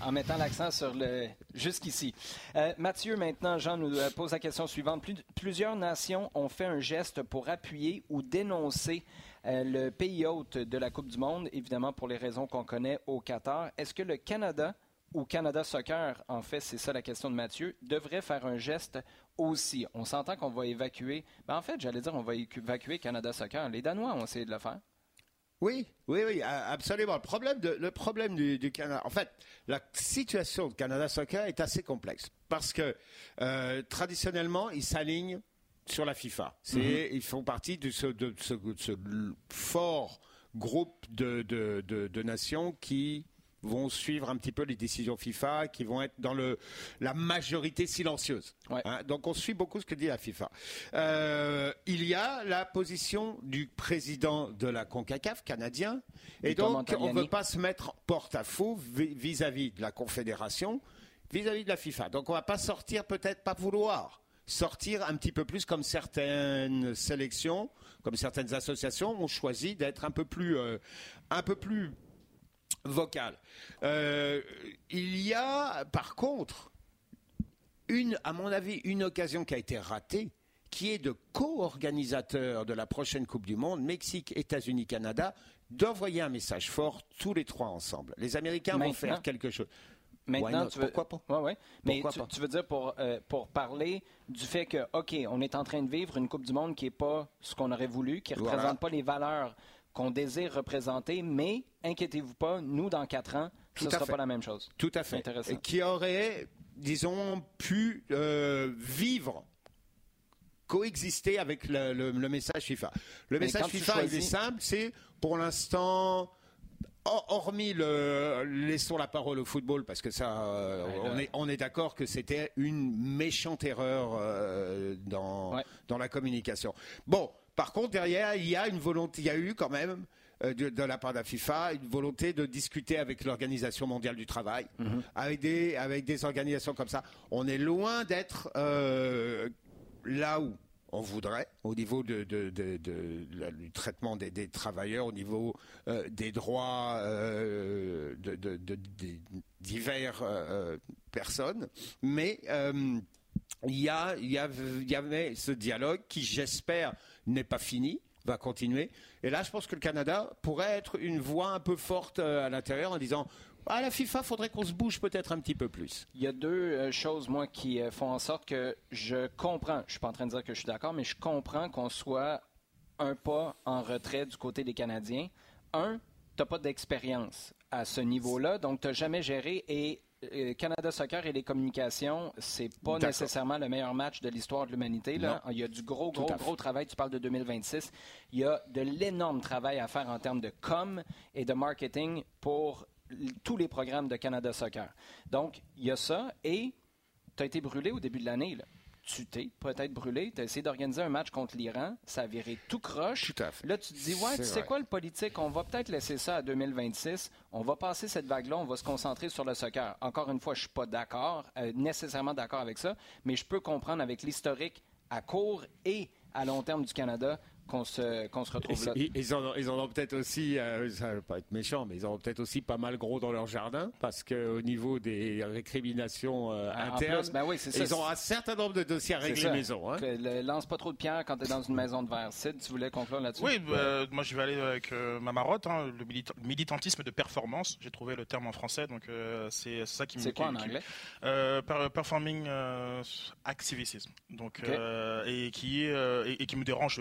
en mettant l'accent sur le jusqu'ici. Euh, Mathieu, maintenant, Jean nous euh, pose la question suivante. plusieurs nations ont fait un geste pour appuyer ou dénoncer euh, le pays hôte de la Coupe du Monde, évidemment pour les raisons qu'on connaît au Qatar. Est-ce que le Canada ou Canada Soccer, en fait, c'est ça la question de Mathieu, devrait faire un geste aussi? On s'entend qu'on va évacuer. Ben, en fait, j'allais dire on va évacuer Canada Soccer. Les Danois ont essayé de le faire. Oui, oui, oui, absolument. Le problème, de, le problème du, Canada, en fait, la situation de Canada Soccer est assez complexe parce que euh, traditionnellement, ils s'alignent sur la FIFA. C'est, mm-hmm. Ils font partie de ce, de ce, fort groupe de, de nations qui vont suivre un petit peu les décisions FIFA, qui vont être dans le, la majorité silencieuse. Hein, donc on suit beaucoup ce que dit la FIFA. Euh, il y a la position du président de la CONCACAF canadien, et donc on ne veut pas se mettre porte-à-faux vis-à-vis de la Confédération, vis-à-vis de la FIFA. Donc on ne va pas sortir, peut-être pas vouloir sortir un petit peu plus comme certaines sélections, comme certaines associations ont choisi d'être un peu plus, euh, un peu plus vocal. Euh, il y a, par contre, une, à mon avis, une occasion qui a été ratée, qui est de co-organisateur de la prochaine Coupe du Monde, Mexique, États-Unis, Canada, d'envoyer un message fort tous les trois ensemble. Les Américains vont faire quelque chose. Maintenant, tu veux... Pourquoi pas? Ouais, Mais tu, veux dire pour, euh, pour parler du fait que, OK, on est en train de vivre une Coupe du Monde qui n'est pas ce qu'on aurait voulu, qui ne représente pas les valeurs qu'on désire représenter, mais inquiétez-vous pas, nous, dans quatre ans, ce ne sera pas la même chose. Tout à fait. Intéressant. Qui aurait, disons, pu euh, vivre coexister avec le, message FIFA. Le message FIFA, il est simple, c'est pour l'instant, hormis le laissons la parole au football parce que ça euh, on est on est d'accord que c'était une méchante erreur euh, dans dans la communication. Bon, par contre, derrière, il y a une volonté, il y a eu quand même euh, de, la part de la FIFA une volonté de discuter avec l'Organisation mondiale du travail, mhm. avec, des, avec des organisations comme ça. On est loin d'être euh, là où on voudrait au niveau de, du traitement des, travailleurs, au niveau euh, des droits de, divers personnes, mais il y, a, il y avait ce dialogue qui, j'espère, n'est pas fini, va continuer. Et là, je pense que le Canada pourrait être une voix un peu forte euh, à l'intérieur en disant à la FIFA, faudrait qu'on se bouge peut-être un petit peu plus. Il y a deux euh, choses, moi, qui euh, font en sorte que je comprends, je suis pas en train de dire que je suis d'accord, mais je comprends qu'on soit un pas en retrait du côté des Canadiens. Un, tu n'as pas d'expérience à ce niveau-là, donc tu n'as jamais géré et Canada Soccer et les communications, c'est pas nécessairement le meilleur match de l'histoire de l'humanité. Il y a du gros, gros, gros travail. Tu parles de 2026. Il y a de l'énorme travail à faire en termes de com et de marketing pour tous les programmes de Canada Soccer. Donc, il y a ça. Et tu as été brûlé au début de l'année tu t'es peut-être brûlé, tu as essayé d'organiser un match contre l'Iran, ça a viré tout croche. Tout à fait. Là, tu te dis, ouais, tu sais quoi le politique, on va peut-être laisser ça à 2026, on va passer cette vague-là, on va se concentrer sur le soccer. Encore une fois, je suis pas d'accord, euh, nécessairement d'accord avec ça, mais je peux comprendre avec l'historique à court et à long terme du Canada qu'on se, qu'on se retrouve là. Ils, en, ils ont peut-être aussi, euh, ça ne pas être méchant, mais ils ont peut-être aussi pas mal gros dans leur jardin, parce qu'au niveau des récriminations euh, internes, ben oui, ils ont un certain nombre de dossiers à régler maison. Hein? lance pas trop de pierres quand tu es dans une maison de verre. Sid, tu voulais conclure là-dessus? Oui, euh, moi je vais aller avec ma marotte, hein, le militantisme de performance. J'ai trouvé le terme en français, donc c'est ça qui me... C'est quoi en anglais? performing activism. Donc, et, qui est, et, et, qui me dérange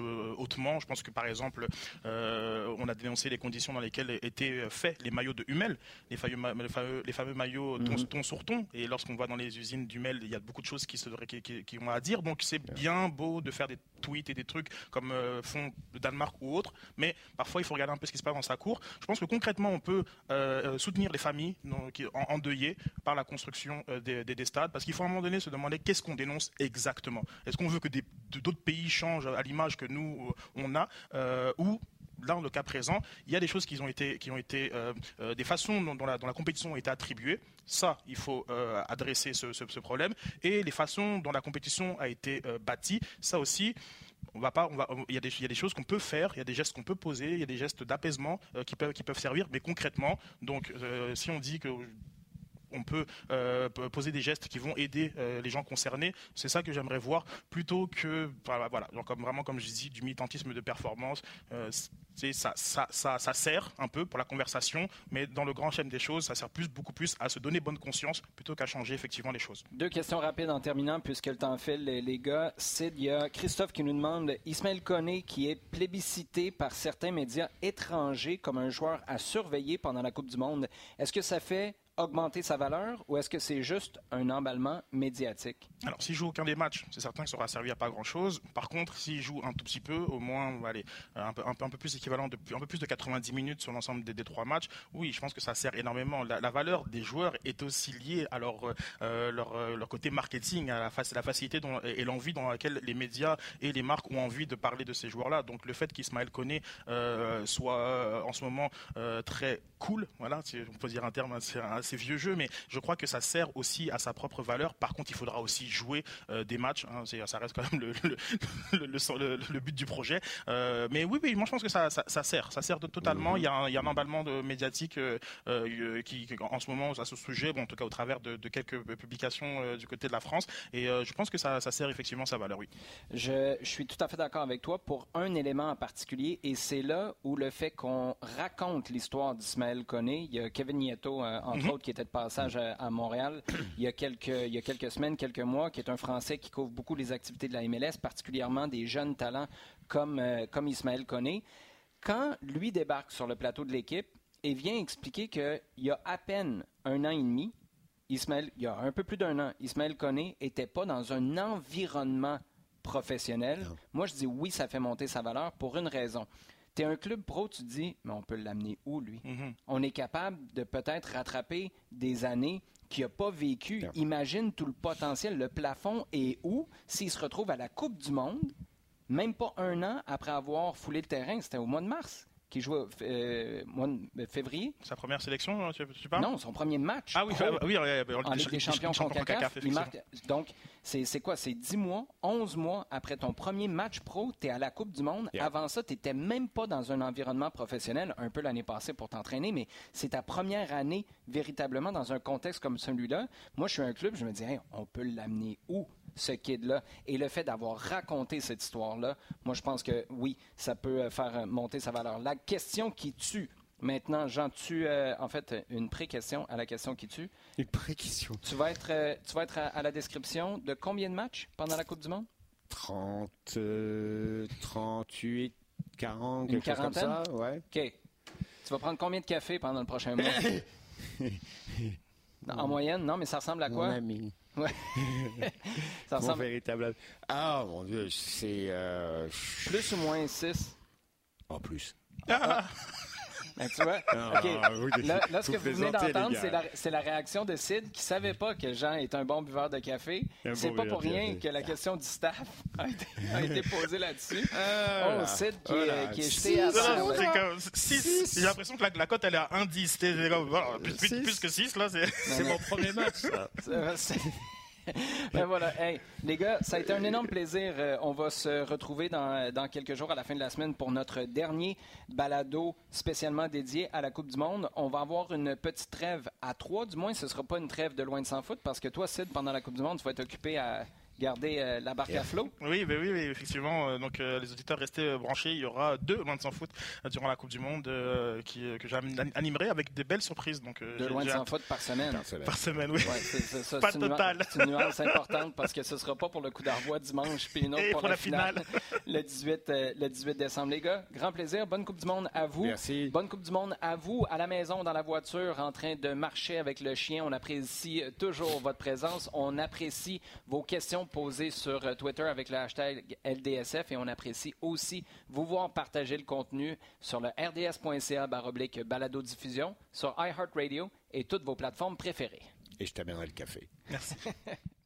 je pense que par exemple, euh, on a dénoncé les conditions dans lesquelles étaient faits les maillots de Hummel, les fameux, les fameux, maillots mhm. ton, sur ton. Et lorsqu'on voit dans les usines d'Hummel, il y a beaucoup de choses qui, se, qui, qui, ont à dire. Donc c'est bien beau de faire des tweets et des trucs comme euh, font le Danemark ou autre, mais parfois il faut regarder un peu ce qui se passe dans sa cour. Je pense que concrètement, on peut euh, soutenir les familles qui, endeuillées par la construction des, des, stades, parce qu'il faut à un moment donné se demander qu'est-ce qu'on dénonce exactement. Est-ce qu'on veut que d'autres pays changent à l'image que nous on a, euh, où dans le cas présent, il y a des choses qui ont été, qui ont été euh, euh, des façons dont, la, compétition a été attribuée. Ça, il faut adresser ce, problème. Et les façons dont la compétition a été bâtie, ça aussi. On va pas, il, y a des, choses qu'on peut faire, il y a des gestes qu'on peut poser, il y a des gestes d'apaisement qui peuvent servir, mais concrètement, donc si on dit que on peut poser des gestes qui vont aider les gens concernés. C'est ça que j'aimerais voir plutôt que voilà, voilà comme vraiment comme je dis du militantisme de performance. ça, ça, ça, ça, sert un peu pour la conversation, mais dans le grand chaîne des choses, ça sert plus, beaucoup plus à se donner bonne conscience plutôt qu'à changer effectivement les choses. Deux questions rapides en terminant, puisque le temps file, les, gars. Sid, il y a Christophe qui nous demande Ismaël Koné, qui est plébiscité par certains médias étrangers comme un joueur à surveiller pendant la Coupe du Monde. Est-ce que ça fait augmenter sa valeur ou est-ce que c'est juste un emballement médiatique? Alors, s'il joue aucun des matchs, c'est certain qu'il sera servi à pas grand-chose. Par contre, s'il joue un tout petit peu, au moins, allez, un, peu, plus équivalent, de, un peu plus de 90 minutes sur l'ensemble des, trois matchs, oui, je pense que ça sert énormément. La, valeur des joueurs est aussi liée à leur, euh, euh, côté marketing, à la, facilité dont, et l'envie dans laquelle les médias et les marques ont envie de parler de ces joueurs-là. Donc, le fait qu'Ismaël Koné euh, soit en ce moment très cool, voilà, on peut dire un terme assez vieux jeu, mais je crois que ça sert aussi à sa propre valeur. Par contre, il faudra aussi jouer euh, des matchs. Hein, ça reste quand même le, le, le, but du projet. Euh, mais oui, oui, moi je pense que ça, ça, sert. Ça sert totalement. Mhm. Il, y a un, il y a un emballement de médiatique euh, qui, en ce moment, à ce sujet, bon, en tout cas au travers de, quelques publications du côté de la France. Et je pense que ça, ça, sert effectivement sa valeur, oui. Je, je suis tout à fait d'accord avec toi pour un élément en particulier, et c'est là où le fait qu'on raconte l'histoire d'Ismaël Koné, il y a Kevin Nieto, entre mhm. autres, qui était de passage à, Montréal il y, a quelques, il y a quelques semaines, quelques mois, qui est un Français qui couvre beaucoup les activités de la MLS, particulièrement des jeunes talents comme, euh, comme Ismaël Koné. Quand lui débarque sur le plateau de l'équipe et vient expliquer qu'il y a à peine un an et demi, Ismaël, il y a un peu plus d'un an, Ismaël Koné n'était pas dans un environnement professionnel. Moi, je dis oui, ça fait monter sa valeur pour une raison tu es un club pro, tu te dis, mais on peut l'amener où, lui? Mm-hmm. On est capable de peut-être rattraper des années qu'il n'a pas vécu. Imagine tout le potentiel. Le plafond est où? S'il se retrouve à la Coupe du Monde, même pas un an après avoir foulé le terrain? C'était au mois de mars qui joue euh, mois de euh, février. Sa première sélection, hein, tu, tu parles? Non, son premier match. Ah oui, oui, oui, en Ligue des champions contre CACAF. donc, c'est quoi? C'est 10 mois, 11 mois après ton premier match pro, tu es à la Coupe du Monde. Avant ça, tu n'étais même pas dans un environnement professionnel, un peu l'année passée pour t'entraîner, mais c'est ta première année véritablement dans un contexte comme celui-là. Moi, je suis un club, je me dis, on peut l'amener où? Ce kid-là. Et le fait d'avoir raconté cette histoire-là, moi, je pense que oui, ça peut euh, faire euh, monter sa valeur. La question qui tue, Maintenant, Jean, tu euh, en fait une pré-question à la question qui tue. Une pré-question. Tu vas être, tu vas être à, la description de combien de matchs pendant la Coupe du Monde? 30, 38, 40, une quarantaine. Comme ça, ouais. OK. Tu vas prendre combien de café pendant le prochain mois? [LAUGHS] En moyenne, non, mais ça ressemble à quoi? Mon ami. Ouais. [LAUGHS] ça ressemble... véritable. Ah, mon Dieu, c'est. Euh, plus ou moins 6 En oh, plus. Ah. [LAUGHS] [LAUGHS] Ben, tu vois, là, [LAUGHS] ce que vous venez d'entendre, c'est la, réaction de Sid qui ne savait pas que Jean est un bon buveur de café. C'est pas pour rien que la question du staff a été, [LAUGHS] posée là-dessus. Ah, oh, Sid qui, est, qui est jeté à. J'ai l'impression que la, cote, elle est à 1,10. Plus, plus, que 6, là, c'est mon premier match. [LAUGHS] ben voilà. les gars, ça a été un énorme plaisir. Euh, on va se retrouver dans, quelques jours à la fin de la semaine pour notre dernier balado spécialement dédié à la Coupe du Monde. On va avoir une petite trêve à trois. Du moins, ce ne sera pas une trêve de loin de sans foot parce que toi, Sid, pendant la Coupe du Monde, tu vas être occupé à garder euh, la barque à flot. Oui, ben oui, effectivement. Euh, donc euh, les auditeurs restez branchés. Il y aura deux loin de sans foot durant la Coupe du Monde qui, que j'animerai avec des belles surprises. Donc deux loin de sans foot par semaine. Par semaine, oui. Ouais, pas total. C'est une nuance importante parce que ce ne sera pas pour le coup d'arvois dimanche puis une autre pour, la, finale, [LAUGHS] le 18 le 18 décembre. Les gars, grand plaisir. Bonne Coupe du Monde à vous. Merci. Bonne Coupe du Monde à vous à la maison dans la voiture en train de marcher avec le chien. On apprécie toujours votre présence. On apprécie vos questions posées sur euh, Twitter avec le hashtag LDSF et on apprécie aussi vous voir partager le contenu sur le rds.ca baroblique balado diffusion sur iHeartRadio et toutes vos plateformes préférées. Et je t'amènerai le café. Merci. [LAUGHS]